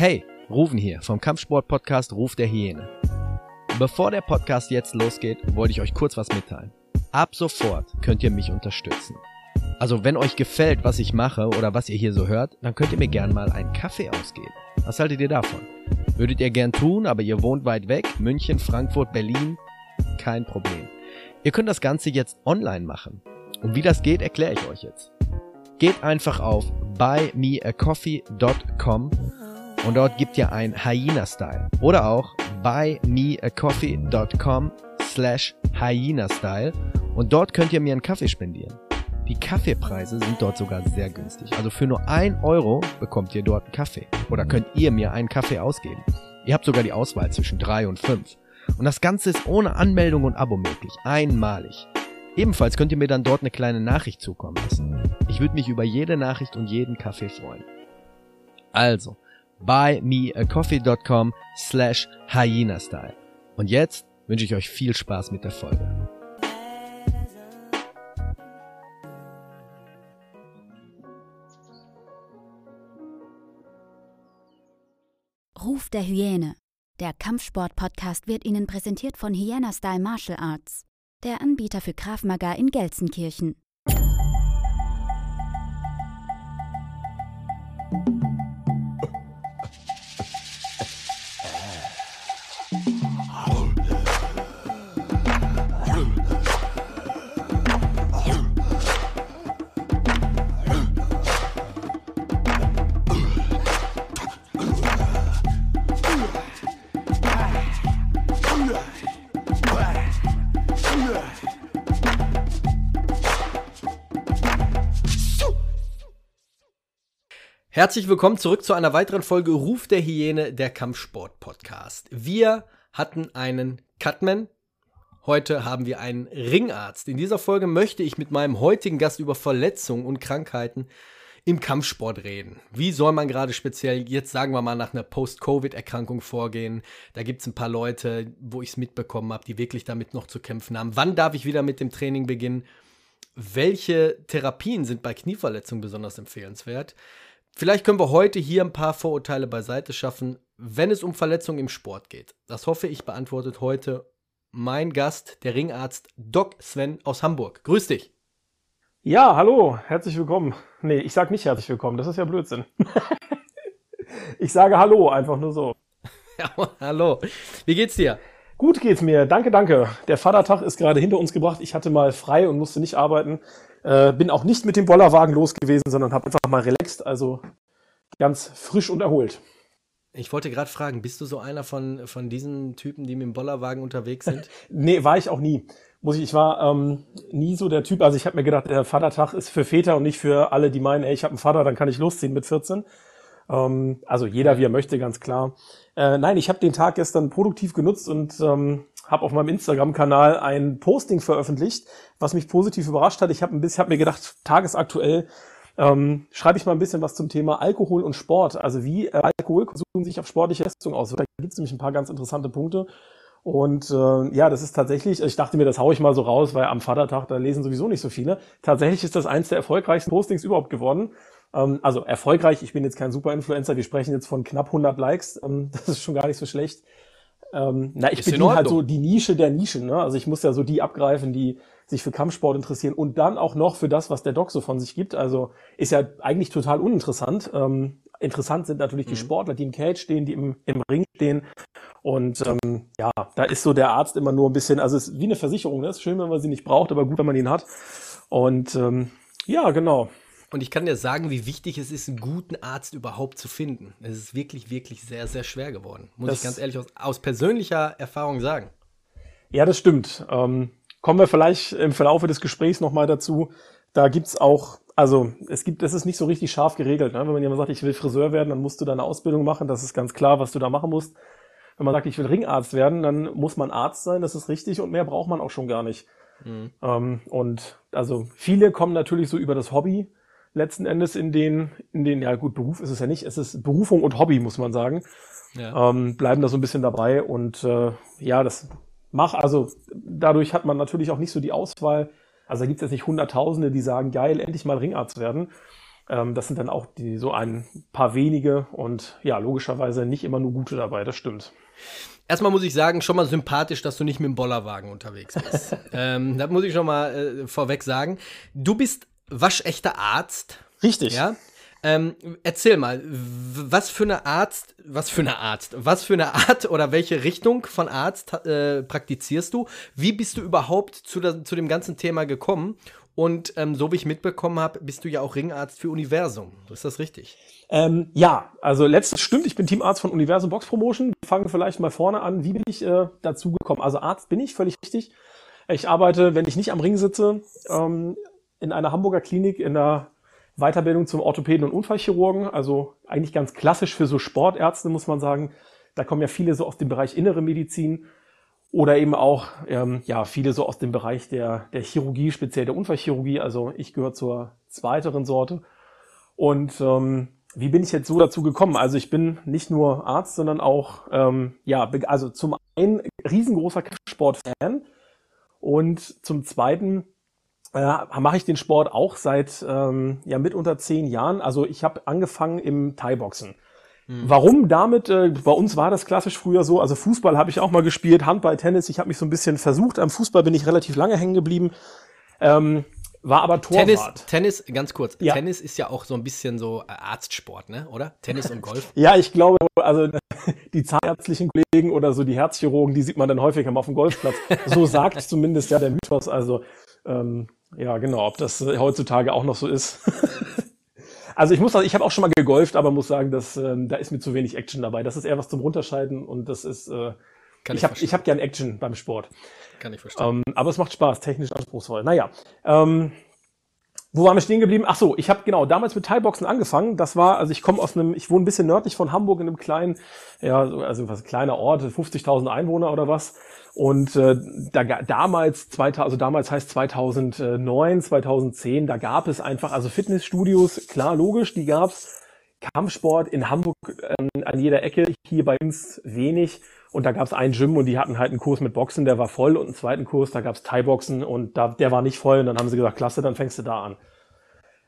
Hey, Ruven hier vom Kampfsport-Podcast Ruf der Hyäne. Bevor der Podcast jetzt losgeht, wollte ich euch kurz was mitteilen. Ab sofort könnt ihr mich unterstützen. Also wenn euch gefällt, was ich mache oder was ihr hier so hört, dann könnt ihr mir gern mal einen Kaffee ausgeben. Was haltet ihr davon? Würdet ihr gern tun, aber ihr wohnt weit weg, München, Frankfurt, Berlin? Kein Problem. Ihr könnt das Ganze jetzt online machen. Und wie das geht, erkläre ich euch jetzt. Geht einfach auf buymeacoffee.com und dort gibt ihr ein Hyena-Style. Oder auch buymeacoffee.com slash Hyena-Style und dort könnt ihr mir einen Kaffee spendieren. Die Kaffeepreise sind dort sogar sehr günstig. Also für nur ein Euro bekommt ihr dort einen Kaffee. Oder könnt ihr mir einen Kaffee ausgeben. Ihr habt sogar die Auswahl zwischen drei und fünf. Und das Ganze ist ohne Anmeldung und Abo möglich. Einmalig. Ebenfalls könnt ihr mir dann dort eine kleine Nachricht zukommen lassen. Ich würde mich über jede Nachricht und jeden Kaffee freuen. Also, buymeacoffee.com slash hyena-style. Und jetzt wünsche ich euch viel Spaß mit der Folge. Ruf der Hyäne. Der Kampfsport-Podcast wird Ihnen präsentiert von Hyena Style Martial Arts, der Anbieter für Krav Maga in Gelsenkirchen. Herzlich willkommen zurück zu einer weiteren Folge Ruf der Hyäne, der Kampfsport-Podcast. Wir hatten einen Cutman. Heute haben wir einen Ringarzt. In dieser Folge möchte ich mit meinem heutigen Gast über Verletzungen und Krankheiten im Kampfsport reden. Wie soll man gerade speziell jetzt, sagen wir mal, nach einer Post-Covid-Erkrankung vorgehen? Da gibt es ein paar Leute, wo ich es mitbekommen habe, die wirklich damit noch zu kämpfen haben. Wann darf ich wieder mit dem Training beginnen? Welche Therapien sind bei Knieverletzungen besonders empfehlenswert? Vielleicht können wir heute hier ein paar Vorurteile beiseite schaffen, wenn es um Verletzungen im Sport geht. Das hoffe ich beantwortet heute mein Gast, der Ringarzt Doc Sven aus Hamburg. Grüß dich. Ja, hallo, herzlich willkommen. Nee, ich sag nicht herzlich willkommen, das ist ja Blödsinn. ich sage Hallo, einfach nur so. Ja, hallo. Wie geht's dir? Gut geht's mir, danke, danke. Der Vatertag ist gerade hinter uns gebracht. Ich hatte mal frei und musste nicht arbeiten. Äh, bin auch nicht mit dem Bollerwagen los gewesen, sondern habe einfach mal relaxed, also ganz frisch und erholt. Ich wollte gerade fragen, bist du so einer von, von diesen Typen, die mit dem Bollerwagen unterwegs sind? nee, war ich auch nie. Muss ich, ich war ähm, nie so der Typ, also ich habe mir gedacht, der Vatertag ist für Väter und nicht für alle, die meinen, ey, ich habe einen Vater, dann kann ich losziehen mit 14. Ähm, also jeder, wie er möchte, ganz klar. Äh, nein, ich habe den Tag gestern produktiv genutzt und ähm, habe auf meinem Instagram-Kanal ein Posting veröffentlicht, was mich positiv überrascht hat. Ich habe hab mir gedacht, tagesaktuell ähm, schreibe ich mal ein bisschen was zum Thema Alkohol und Sport. Also wie äh, Alkoholkonsum sich auf sportliche Leistung aus. Da gibt es nämlich ein paar ganz interessante Punkte. Und äh, ja, das ist tatsächlich, ich dachte mir, das haue ich mal so raus, weil am Vatertag, da lesen sowieso nicht so viele. Tatsächlich ist das eins der erfolgreichsten Postings überhaupt geworden. Ähm, also erfolgreich, ich bin jetzt kein Super-Influencer, wir sprechen jetzt von knapp 100 Likes, ähm, das ist schon gar nicht so schlecht. Ähm, na, ich bin halt so die Nische der Nischen. Ne? Also ich muss ja so die abgreifen, die sich für Kampfsport interessieren und dann auch noch für das, was der Doc so von sich gibt. Also ist ja eigentlich total uninteressant. Ähm, interessant sind natürlich mhm. die Sportler, die im Cage stehen, die im, im Ring stehen. Und ähm, ja, da ist so der Arzt immer nur ein bisschen, also es ist wie eine Versicherung. Ne? Ist schön, wenn man sie nicht braucht, aber gut, wenn man ihn hat. Und ähm, ja, genau. Und ich kann dir sagen, wie wichtig es ist, einen guten Arzt überhaupt zu finden. Es ist wirklich, wirklich sehr, sehr schwer geworden. Muss das, ich ganz ehrlich aus, aus, persönlicher Erfahrung sagen. Ja, das stimmt. Ähm, kommen wir vielleicht im Verlauf des Gesprächs nochmal dazu. Da gibt's auch, also es gibt, das ist nicht so richtig scharf geregelt. Ne? Wenn man jemand sagt, ich will Friseur werden, dann musst du da eine Ausbildung machen. Das ist ganz klar, was du da machen musst. Wenn man sagt, ich will Ringarzt werden, dann muss man Arzt sein, das ist richtig und mehr braucht man auch schon gar nicht. Mhm. Ähm, und also viele kommen natürlich so über das Hobby letzten Endes in den, in den, ja gut, Beruf ist es ja nicht, es ist Berufung und Hobby, muss man sagen. Ja. Ähm, bleiben da so ein bisschen dabei und äh, ja, das macht, also dadurch hat man natürlich auch nicht so die Auswahl. Also da gibt es jetzt nicht Hunderttausende, die sagen, geil, endlich mal Ringarzt werden. Ähm, das sind dann auch die, so ein paar wenige und ja, logischerweise nicht immer nur gute dabei, das stimmt. Erstmal muss ich sagen, schon mal sympathisch, dass du nicht mit dem Bollerwagen unterwegs bist. ähm, das muss ich schon mal äh, vorweg sagen. Du bist waschechter Arzt. Richtig. Ja. Ähm, erzähl mal, was für eine Arzt, was für eine Arzt, was für eine Art oder welche Richtung von Arzt äh, praktizierst du? Wie bist du überhaupt zu, der, zu dem ganzen Thema gekommen? Und ähm, so wie ich mitbekommen habe, bist du ja auch Ringarzt für Universum. Ist das richtig? Ähm, ja, also letztes stimmt, ich bin Teamarzt von Universum Box Promotion. Wir fangen vielleicht mal vorne an. Wie bin ich äh, dazu gekommen? Also Arzt bin ich, völlig richtig. Ich arbeite, wenn ich nicht am Ring sitze, ähm, in einer Hamburger Klinik in der Weiterbildung zum Orthopäden und Unfallchirurgen. Also eigentlich ganz klassisch für so Sportärzte, muss man sagen. Da kommen ja viele so aus dem Bereich innere Medizin oder eben auch ähm, ja viele so aus dem Bereich der, der Chirurgie, speziell der Unfallchirurgie. Also ich gehöre zur zweiteren Sorte. Und ähm, wie bin ich jetzt so dazu gekommen? Also ich bin nicht nur Arzt, sondern auch, ähm, ja, also zum einen riesengroßer Sportfan und zum zweiten äh, mache ich den Sport auch seit ähm, ja mitunter zehn Jahren. Also ich habe angefangen im Thai-Boxen. Mhm. Warum damit? Äh, bei uns war das klassisch früher so. Also Fußball habe ich auch mal gespielt, Handball, Tennis. Ich habe mich so ein bisschen versucht. Am Fußball bin ich relativ lange hängen geblieben. Ähm, war aber Torwart. Tennis, Tennis, ganz kurz. Ja. Tennis ist ja auch so ein bisschen so äh, Arztsport, ne? Oder? Tennis und Golf. ja, ich glaube, also die zahnärztlichen Kollegen oder so die Herzchirurgen, die sieht man dann häufiger mal auf dem Golfplatz. So sagt zumindest ja der Mythos. Also ähm, ja, genau, ob das heutzutage auch noch so ist. also ich muss sagen, ich habe auch schon mal gegolft, aber muss sagen, dass ähm, da ist mir zu wenig Action dabei. Das ist eher was zum Runterscheiden und das ist äh, Kann ich, ich habe hab gern Action beim Sport. Kann ich verstehen. Ähm, aber es macht Spaß, technisch anspruchsvoll. Naja, ähm, wo waren wir stehen geblieben? Ach so, ich habe genau damals mit Thai-Boxen angefangen. Das war, also ich komme aus einem, ich wohne ein bisschen nördlich von Hamburg in einem kleinen, ja, also was kleiner Ort, 50.000 Einwohner oder was. Und äh, da damals, 2000, also damals heißt 2009, 2010, da gab es einfach, also Fitnessstudios, klar, logisch, die gab's. Kampfsport in Hamburg ähm, an jeder Ecke, hier bei uns wenig. Und da gab es einen Gym und die hatten halt einen Kurs mit Boxen, der war voll und einen zweiten Kurs, da gab es Thai-Boxen und da, der war nicht voll. Und dann haben sie gesagt, klasse, dann fängst du da an.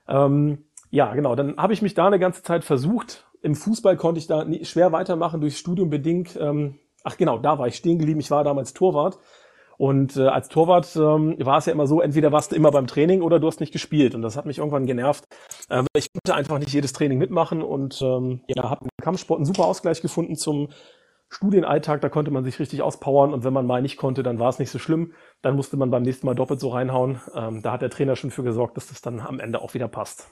Ähm, ja, genau, dann habe ich mich da eine ganze Zeit versucht. Im Fußball konnte ich da schwer weitermachen, durchs Studium bedingt. Ähm, ach genau, da war ich stehen geblieben. Ich war damals Torwart. Und äh, als Torwart ähm, war es ja immer so, entweder warst du immer beim Training oder du hast nicht gespielt. Und das hat mich irgendwann genervt. Ähm, ich konnte einfach nicht jedes Training mitmachen und ähm, ja, habe im Kampfsport einen super Ausgleich gefunden zum Studienalltag, da konnte man sich richtig auspowern und wenn man mal nicht konnte, dann war es nicht so schlimm. Dann musste man beim nächsten Mal doppelt so reinhauen. Ähm, da hat der Trainer schon für gesorgt, dass das dann am Ende auch wieder passt.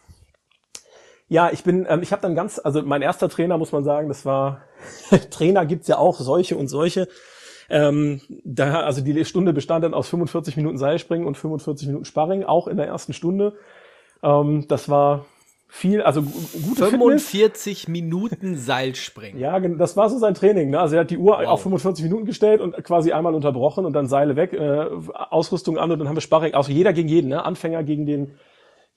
Ja, ich bin, ähm, ich habe dann ganz, also mein erster Trainer muss man sagen, das war Trainer gibt's ja auch solche und solche. Ähm, da, also die Stunde bestand dann aus 45 Minuten Seilspringen und 45 Minuten Sparring, auch in der ersten Stunde. Ähm, das war viel, also gute 45 Fitness. Minuten Seilspringen. Ja, das war so sein Training. Ne? Also er hat die Uhr wow. auf 45 Minuten gestellt und quasi einmal unterbrochen und dann Seile weg, äh, Ausrüstung an und dann haben wir Sparring. Also jeder gegen jeden, ne? Anfänger gegen den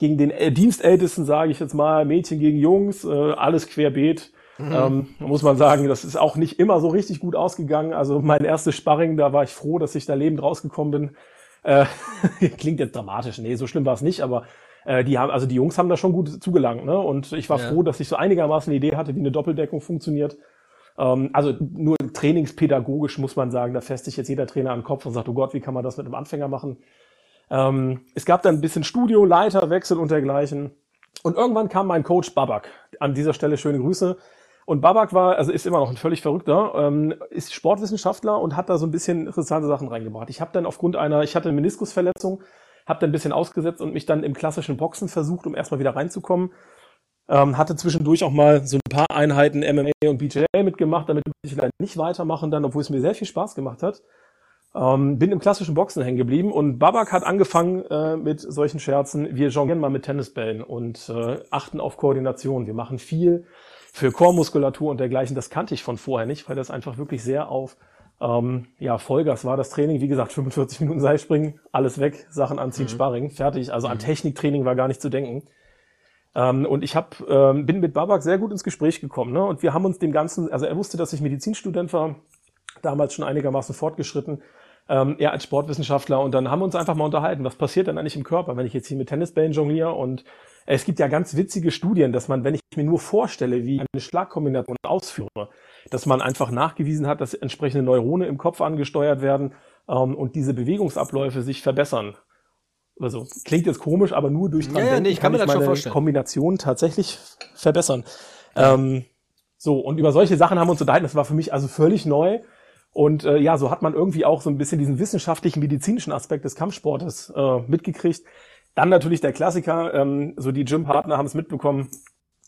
gegen den äh, Dienstältesten, sage ich jetzt mal, Mädchen gegen Jungs, äh, alles querbeet. Mhm. Ähm, muss man sagen, das ist auch nicht immer so richtig gut ausgegangen. Also mein erstes Sparring, da war ich froh, dass ich da lebend rausgekommen bin. Äh, klingt jetzt dramatisch, nee, so schlimm war es nicht, aber äh, die haben, also die Jungs haben da schon gut zugelangt, ne? Und ich war ja. froh, dass ich so einigermaßen eine Idee hatte, wie eine Doppeldeckung funktioniert. Ähm, also nur trainingspädagogisch muss man sagen, da fässt sich jetzt jeder Trainer an den Kopf und sagt, oh Gott, wie kann man das mit einem Anfänger machen? Ähm, es gab dann ein bisschen Studio, Leiterwechsel und dergleichen. Und irgendwann kam mein Coach Babak. An dieser Stelle schöne Grüße. Und Babak war, also ist immer noch ein völlig verrückter, ähm, ist Sportwissenschaftler und hat da so ein bisschen interessante Sachen reingebracht. Ich habe dann aufgrund einer, ich hatte eine Meniskusverletzung, habe dann ein bisschen ausgesetzt und mich dann im klassischen Boxen versucht, um erstmal wieder reinzukommen. Ähm, hatte zwischendurch auch mal so ein paar Einheiten MMA und BJJ mitgemacht, damit ich vielleicht nicht weitermachen dann, obwohl es mir sehr viel Spaß gemacht hat. Ähm, bin im klassischen Boxen hängen geblieben und Babak hat angefangen äh, mit solchen Scherzen. Wir jonglieren mal mit Tennisbällen und äh, achten auf Koordination. Wir machen viel für Chormuskulatur und dergleichen. Das kannte ich von vorher nicht, weil das einfach wirklich sehr auf ähm, ja, Vollgas war das Training. Wie gesagt, 45 Minuten Seilspringen, alles weg, Sachen anziehen, mhm. Sparring, fertig. Also an mhm. Techniktraining war gar nicht zu denken. Ähm, und ich hab, ähm, bin mit Babak sehr gut ins Gespräch gekommen. Ne? Und wir haben uns dem Ganzen, also er wusste, dass ich Medizinstudent war, damals schon einigermaßen fortgeschritten. Ähm, er als Sportwissenschaftler und dann haben wir uns einfach mal unterhalten, was passiert denn eigentlich im Körper, wenn ich jetzt hier mit Tennisbällen jongliere und es gibt ja ganz witzige Studien, dass man, wenn ich mir nur vorstelle, wie eine Schlagkombination ausführe, dass man einfach nachgewiesen hat, dass entsprechende Neurone im Kopf angesteuert werden ähm, und diese Bewegungsabläufe sich verbessern. Also klingt jetzt komisch, aber nur durch dran ja, ja, nee, ich kann, kann mir das meine Kombination tatsächlich verbessern. Ähm, so, und über solche Sachen haben wir uns unterhalten. Das war für mich also völlig neu. Und äh, ja, so hat man irgendwie auch so ein bisschen diesen wissenschaftlichen, medizinischen Aspekt des Kampfsportes äh, mitgekriegt. Dann natürlich der Klassiker, ähm, so die Gympartner haben es mitbekommen.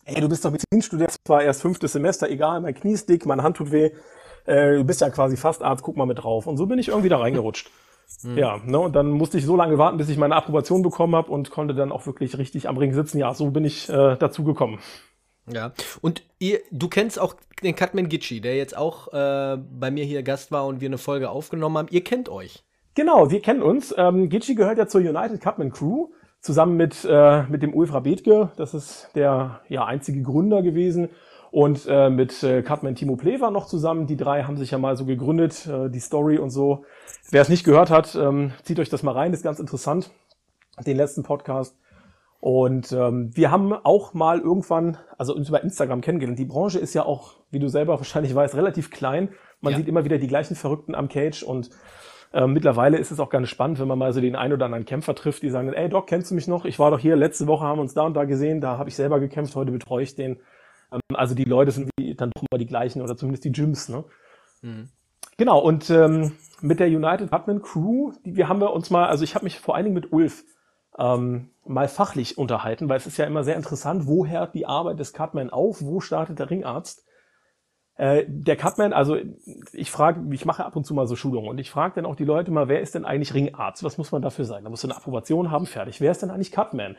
Ey, du bist doch Medizinstudent, zwar erst fünftes Semester, egal, mein Knie ist dick, meine Hand tut weh. Äh, du bist ja quasi fast Arzt, guck mal mit drauf. Und so bin ich irgendwie da reingerutscht. Mhm. Ja, ne, und dann musste ich so lange warten, bis ich meine Approbation bekommen habe und konnte dann auch wirklich richtig am Ring sitzen. Ja, so bin ich äh, dazu gekommen. Ja, und ihr, du kennst auch den Katman Gitschi, der jetzt auch äh, bei mir hier Gast war und wir eine Folge aufgenommen haben. Ihr kennt euch. Genau, wir kennen uns. Ähm, Gitschi gehört ja zur United Cutman Crew, zusammen mit, äh, mit dem Ulfra Bethke. Das ist der ja, einzige Gründer gewesen. Und äh, mit äh, Cutman Timo Plewa noch zusammen. Die drei haben sich ja mal so gegründet, äh, die Story und so. Wer es nicht gehört hat, ähm, zieht euch das mal rein, ist ganz interessant. Den letzten Podcast. Und ähm, wir haben auch mal irgendwann, also uns über Instagram kennengelernt. Die Branche ist ja auch, wie du selber wahrscheinlich weißt, relativ klein. Man ja. sieht immer wieder die gleichen Verrückten am Cage und ähm, mittlerweile ist es auch ganz spannend, wenn man mal so den einen oder anderen Kämpfer trifft, die sagen, ey Doc, kennst du mich noch? Ich war doch hier, letzte Woche haben wir uns da und da gesehen, da habe ich selber gekämpft, heute betreue ich den. Ähm, also die Leute sind wie, dann doch immer die gleichen oder zumindest die Gyms, ne? Mhm. Genau, und ähm, mit der United Batman Crew, die, wir haben wir uns mal, also ich habe mich vor allen Dingen mit Ulf ähm, mal fachlich unterhalten, weil es ist ja immer sehr interessant, wo hört die Arbeit des Cutman auf, wo startet der Ringarzt. Äh, der Cutman, also ich frage, ich mache ab und zu mal so Schulungen und ich frage dann auch die Leute mal, wer ist denn eigentlich Ringarzt? Was muss man dafür sein? Da musst du eine Approbation haben, fertig. Wer ist denn eigentlich Cutman?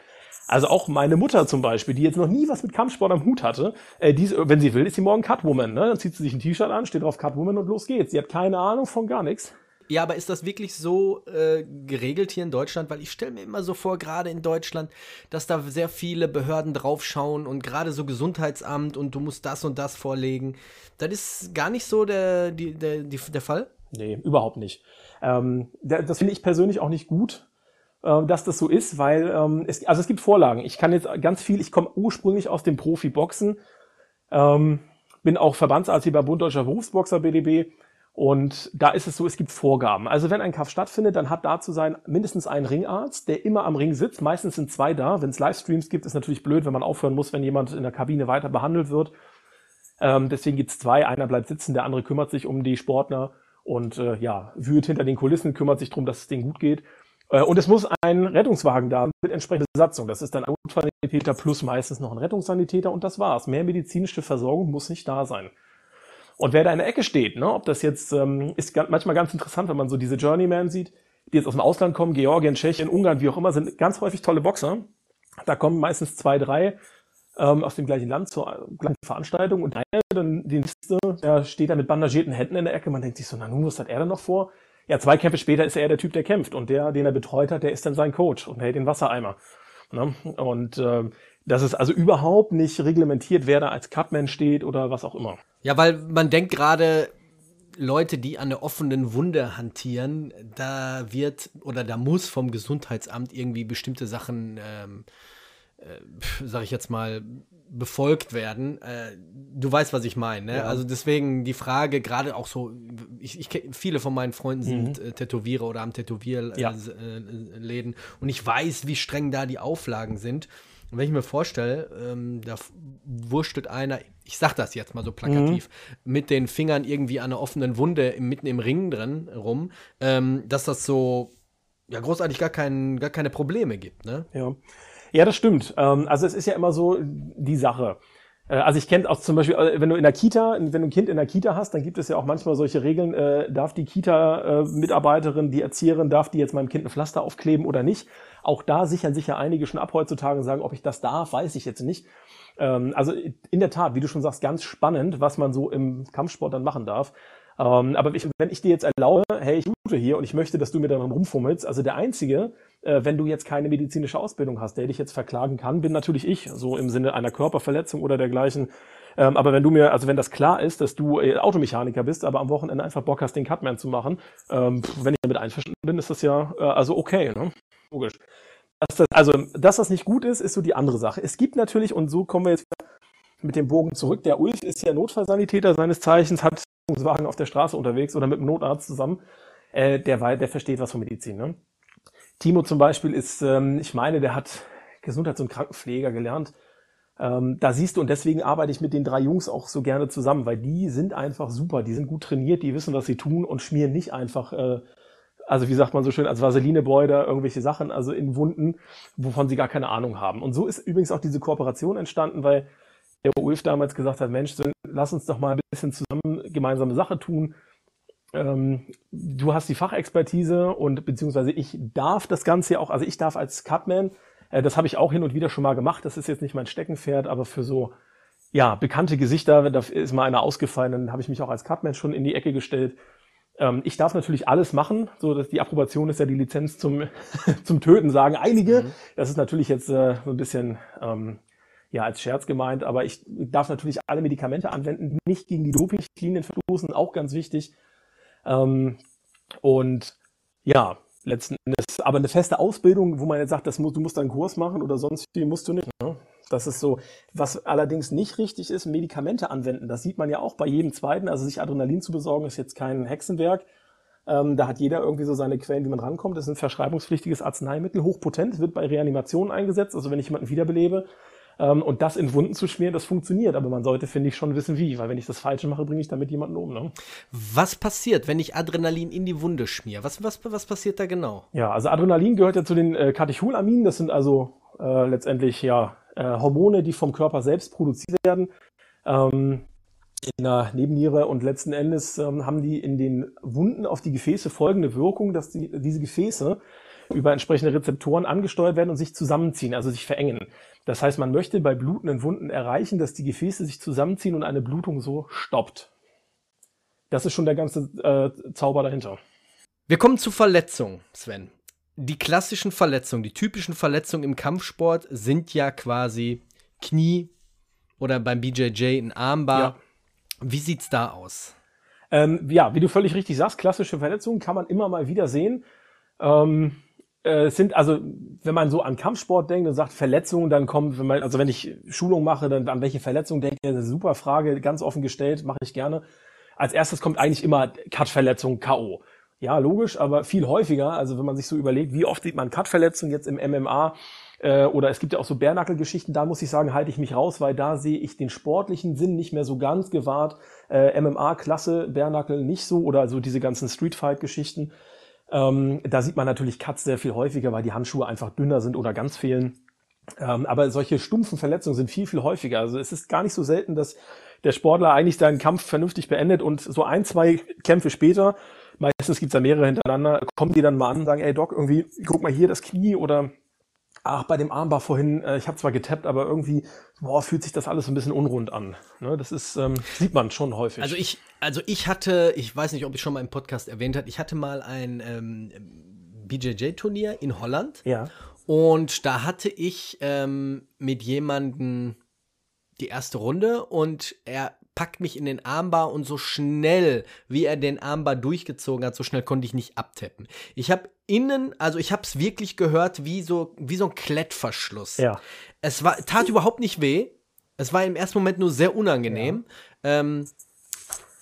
Also auch meine Mutter zum Beispiel, die jetzt noch nie was mit Kampfsport am Hut hatte, äh, die, wenn sie will, ist sie morgen Cutwoman. Ne? Dann zieht sie sich ein T-Shirt an, steht drauf Cutwoman und los geht's. Sie hat keine Ahnung von gar nichts. Ja, aber ist das wirklich so äh, geregelt hier in Deutschland? Weil ich stelle mir immer so vor, gerade in Deutschland, dass da sehr viele Behörden draufschauen und gerade so Gesundheitsamt und du musst das und das vorlegen. Das ist gar nicht so der, die, der, die, der Fall? Nee, überhaupt nicht. Ähm, das finde ich persönlich auch nicht gut, äh, dass das so ist, weil ähm, es, also es gibt Vorlagen. Ich kann jetzt ganz viel, ich komme ursprünglich aus dem Profiboxen, ähm, bin auch Verbandsarzt bei Bund Deutscher Berufsboxer BDB und da ist es so, es gibt Vorgaben. Also wenn ein Kampf stattfindet, dann hat da zu sein mindestens ein Ringarzt, der immer am Ring sitzt. Meistens sind zwei da. Wenn es Livestreams gibt, ist natürlich blöd, wenn man aufhören muss, wenn jemand in der Kabine weiter behandelt wird. Ähm, deswegen gibt es zwei. Einer bleibt sitzen, der andere kümmert sich um die Sportler und äh, ja, wühlt hinter den Kulissen, kümmert sich darum, dass es denen gut geht. Äh, und es muss ein Rettungswagen da mit entsprechender Besatzung. Das ist dann ein Notfallsanitäter plus meistens noch ein Rettungssanitäter und das war's. Mehr medizinische Versorgung muss nicht da sein. Und wer da in der Ecke steht, ne, ob das jetzt, ähm, ist manchmal ganz interessant, wenn man so diese Journeyman sieht, die jetzt aus dem Ausland kommen, Georgien, Tschechien, Ungarn, wie auch immer, sind ganz häufig tolle Boxer. Da kommen meistens zwei, drei ähm, aus dem gleichen Land zur gleichen Veranstaltung und einer, dann die nächste, der steht da mit bandagierten Händen in der Ecke. Man denkt sich so, na nun, was hat er denn noch vor? Ja, zwei Kämpfe später ist er der Typ, der kämpft und der, den er betreut hat, der ist dann sein Coach und hält den Wassereimer. Ne? Und äh, das ist also überhaupt nicht reglementiert, wer da als Cutman steht oder was auch immer. Ja, weil man denkt gerade, Leute, die an der offenen Wunde hantieren, da wird oder da muss vom Gesundheitsamt irgendwie bestimmte Sachen, ähm, äh, sag ich jetzt mal, befolgt werden. Äh, du weißt, was ich meine. Ne? Ja. Also deswegen die Frage, gerade auch so, ich, ich, viele von meinen Freunden sind mhm. äh, Tätowierer oder haben Tätowierläden ja. und ich weiß, wie streng da die Auflagen sind. Und wenn ich mir vorstelle, ähm, da wurschtelt einer, ich sag das jetzt mal so plakativ, mhm. mit den Fingern irgendwie an einer offenen Wunde mitten im Ring drin rum, ähm, dass das so ja großartig gar, kein, gar keine Probleme gibt, ne? Ja. Ja, das stimmt. Ähm, also es ist ja immer so die Sache. Äh, also ich kenne auch zum Beispiel, äh, wenn du in der Kita, wenn du ein Kind in der Kita hast, dann gibt es ja auch manchmal solche Regeln, äh, darf die Kita-Mitarbeiterin, die Erzieherin, darf die jetzt meinem Kind ein Pflaster aufkleben oder nicht? Auch da sichern sich ja einige schon ab heutzutage und sagen, ob ich das darf, weiß ich jetzt nicht. Ähm, also in der Tat, wie du schon sagst, ganz spannend, was man so im Kampfsport dann machen darf. Ähm, aber ich, wenn ich dir jetzt erlaube, hey, ich gute hier und ich möchte, dass du mir daran rumfummelst, also der Einzige, äh, wenn du jetzt keine medizinische Ausbildung hast, der dich jetzt verklagen kann, bin natürlich ich, so im Sinne einer Körperverletzung oder dergleichen. Ähm, aber wenn du mir, also wenn das klar ist, dass du äh, Automechaniker bist, aber am Wochenende einfach Bock hast, den Cutman zu machen, ähm, wenn ich damit einverstanden bin, ist das ja äh, also okay, ne? Logisch. Dass das, also, dass das nicht gut ist, ist so die andere Sache. Es gibt natürlich, und so kommen wir jetzt mit dem Bogen zurück, der Ulf ist ja Notfallsanitäter seines Zeichens, hat Wagen auf der Straße unterwegs oder mit einem Notarzt zusammen. Äh, der, der versteht was von Medizin. Ne? Timo zum Beispiel ist, ähm, ich meine, der hat Gesundheits- und Krankenpfleger gelernt. Ähm, da siehst du, und deswegen arbeite ich mit den drei Jungs auch so gerne zusammen, weil die sind einfach super, die sind gut trainiert, die wissen, was sie tun und schmieren nicht einfach, äh, also wie sagt man so schön, als Vaselinebräuder irgendwelche Sachen, also in Wunden, wovon sie gar keine Ahnung haben. Und so ist übrigens auch diese Kooperation entstanden, weil der Ulf damals gesagt hat, Mensch, lass uns doch mal ein bisschen zusammen gemeinsame Sache tun ähm, du hast die Fachexpertise und beziehungsweise ich darf das Ganze ja auch, also ich darf als Cutman, äh, das habe ich auch hin und wieder schon mal gemacht, das ist jetzt nicht mein Steckenpferd, aber für so ja, bekannte Gesichter, da ist mal einer ausgefallen, dann habe ich mich auch als Cutman schon in die Ecke gestellt. Ähm, ich darf natürlich alles machen, so dass die Approbation ist ja die Lizenz zum, zum Töten, sagen einige. Mhm. Das ist natürlich jetzt äh, so ein bisschen ähm, ja als Scherz gemeint, aber ich darf natürlich alle Medikamente anwenden, nicht gegen die Dopinglinien verstoßen, auch ganz wichtig. Ähm, und ja, letzten Endes, aber eine feste Ausbildung, wo man jetzt sagt, das muss, du musst einen Kurs machen oder sonst viel musst du nicht. Ne? Das ist so. Was allerdings nicht richtig ist, Medikamente anwenden. Das sieht man ja auch bei jedem zweiten. Also sich Adrenalin zu besorgen, ist jetzt kein Hexenwerk. Ähm, da hat jeder irgendwie so seine Quellen, wie man rankommt. Das ist ein verschreibungspflichtiges Arzneimittel, hochpotent, wird bei Reanimationen eingesetzt. Also wenn ich jemanden wiederbelebe, ähm, und das in Wunden zu schmieren, das funktioniert, aber man sollte, finde ich, schon wissen, wie, weil wenn ich das Falsche mache, bringe ich damit jemanden um. Ne? Was passiert, wenn ich Adrenalin in die Wunde schmiere? Was, was, was passiert da genau? Ja, also Adrenalin gehört ja zu den äh, Katecholaminen, das sind also äh, letztendlich ja äh, Hormone, die vom Körper selbst produziert werden. Ähm, in der Nebenniere und letzten Endes ähm, haben die in den Wunden auf die Gefäße folgende Wirkung, dass die, diese Gefäße über entsprechende Rezeptoren angesteuert werden und sich zusammenziehen, also sich verengen. Das heißt, man möchte bei blutenden Wunden erreichen, dass die Gefäße sich zusammenziehen und eine Blutung so stoppt. Das ist schon der ganze äh, Zauber dahinter. Wir kommen zu Verletzungen, Sven. Die klassischen Verletzungen, die typischen Verletzungen im Kampfsport sind ja quasi Knie oder beim BJJ ein Armbar. Ja. Wie sieht's da aus? Ähm, ja, wie du völlig richtig sagst, klassische Verletzungen kann man immer mal wieder sehen. Ähm, äh, sind, also wenn man so an Kampfsport denkt und sagt Verletzungen, dann kommt, wenn man, also wenn ich Schulung mache, dann an welche Verletzungen denke ich, eine super Frage, ganz offen gestellt, mache ich gerne. Als erstes kommt eigentlich immer Cut-Verletzung, K.O. Ja, logisch, aber viel häufiger, also wenn man sich so überlegt, wie oft sieht man Cut-Verletzungen jetzt im MMA, äh, oder es gibt ja auch so Bärnackelgeschichten, da muss ich sagen, halte ich mich raus, weil da sehe ich den sportlichen Sinn nicht mehr so ganz gewahrt. Äh, MMA-Klasse, Bärnackel nicht so, oder so diese ganzen Streetfight-Geschichten. Ähm, da sieht man natürlich Cuts sehr viel häufiger, weil die Handschuhe einfach dünner sind oder ganz fehlen. Ähm, aber solche stumpfen Verletzungen sind viel, viel häufiger. Also es ist gar nicht so selten, dass der Sportler eigentlich seinen Kampf vernünftig beendet und so ein, zwei Kämpfe später, meistens gibt's da mehrere hintereinander, kommen die dann mal an und sagen, ey Doc, irgendwie, guck mal hier das Knie oder ach, bei dem Armbar vorhin, äh, ich habe zwar getappt, aber irgendwie, boah, fühlt sich das alles ein bisschen unrund an. Ne? Das ist, ähm, sieht man schon häufig. Also ich, also ich hatte, ich weiß nicht, ob ich schon mal im Podcast erwähnt habe, ich hatte mal ein ähm, BJJ-Turnier in Holland. Ja. Und da hatte ich ähm, mit jemandem die erste Runde und er packt mich in den Armbar und so schnell, wie er den Armbar durchgezogen hat, so schnell konnte ich nicht abtappen. Ich habe innen, also ich habe es wirklich gehört wie so wie so ein Klettverschluss. Ja. Es war tat überhaupt nicht weh. Es war im ersten Moment nur sehr unangenehm. Ja. Ähm,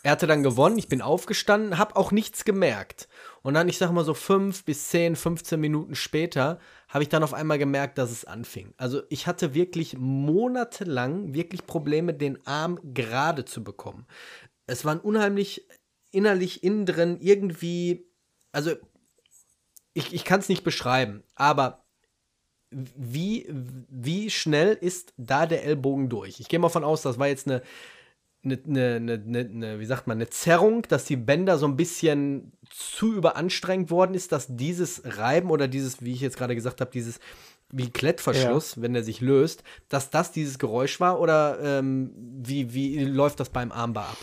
er hatte dann gewonnen, ich bin aufgestanden, habe auch nichts gemerkt. Und dann, ich sag mal so fünf bis zehn, 15 Minuten später, habe ich dann auf einmal gemerkt, dass es anfing. Also ich hatte wirklich monatelang wirklich Probleme, den Arm gerade zu bekommen. Es waren unheimlich innerlich innen drin irgendwie, also ich, ich kann es nicht beschreiben, aber wie, wie schnell ist da der Ellbogen durch? Ich gehe mal von aus, das war jetzt eine eine, eine, eine, eine, wie sagt man, eine Zerrung, dass die Bänder so ein bisschen zu überanstrengt worden ist, dass dieses Reiben oder dieses, wie ich jetzt gerade gesagt habe, dieses wie Klettverschluss, ja. wenn der sich löst, dass das dieses Geräusch war oder ähm, wie, wie läuft das beim Armbar ab?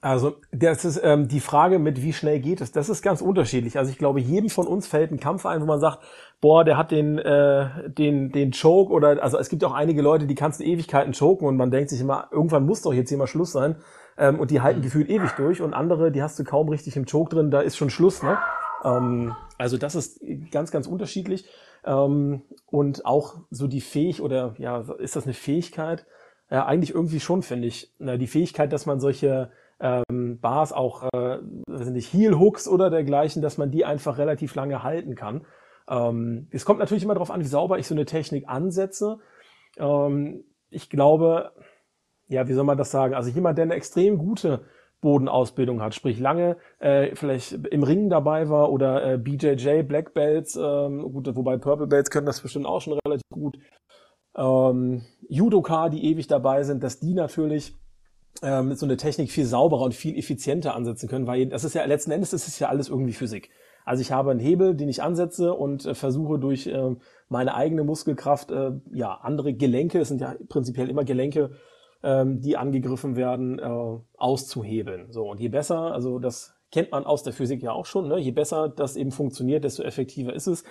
Also, das ist ähm, die Frage mit, wie schnell geht es. Das ist ganz unterschiedlich. Also ich glaube, jedem von uns fällt ein Kampf ein, wo man sagt, boah, der hat den, äh, den, den Choke oder, also es gibt auch einige Leute, die kannst du Ewigkeiten choken und man denkt sich immer, irgendwann muss doch jetzt hier mal Schluss sein. Ähm, und die halten mhm. gefühlt ewig durch und andere, die hast du kaum richtig im Choke drin, da ist schon Schluss, ne? Ähm, also das ist ganz, ganz unterschiedlich. Ähm, und auch so die Fähig oder ja, ist das eine Fähigkeit? Ja, eigentlich irgendwie schon, finde ich. Na, die Fähigkeit, dass man solche ähm, Bars auch, äh, sind nicht Heel-Hooks oder dergleichen, dass man die einfach relativ lange halten kann. Ähm, es kommt natürlich immer darauf an, wie sauber ich so eine Technik ansetze. Ähm, ich glaube, ja, wie soll man das sagen? Also jemand, der eine extrem gute Bodenausbildung hat, sprich lange äh, vielleicht im Ringen dabei war oder äh, BJJ, Black Belts, ähm, gut, wobei Purple Belts können das bestimmt auch schon relativ gut. Ähm, Judoka, die ewig dabei sind, dass die natürlich ähm, so eine Technik viel sauberer und viel effizienter ansetzen können, weil das ist ja letzten Endes ist es ja alles irgendwie Physik. Also ich habe einen Hebel, den ich ansetze und äh, versuche durch äh, meine eigene Muskelkraft äh, ja andere Gelenke, es sind ja prinzipiell immer Gelenke, ähm, die angegriffen werden, äh, auszuhebeln. So und je besser, also das kennt man aus der Physik ja auch schon, ne? je besser das eben funktioniert, desto effektiver ist es.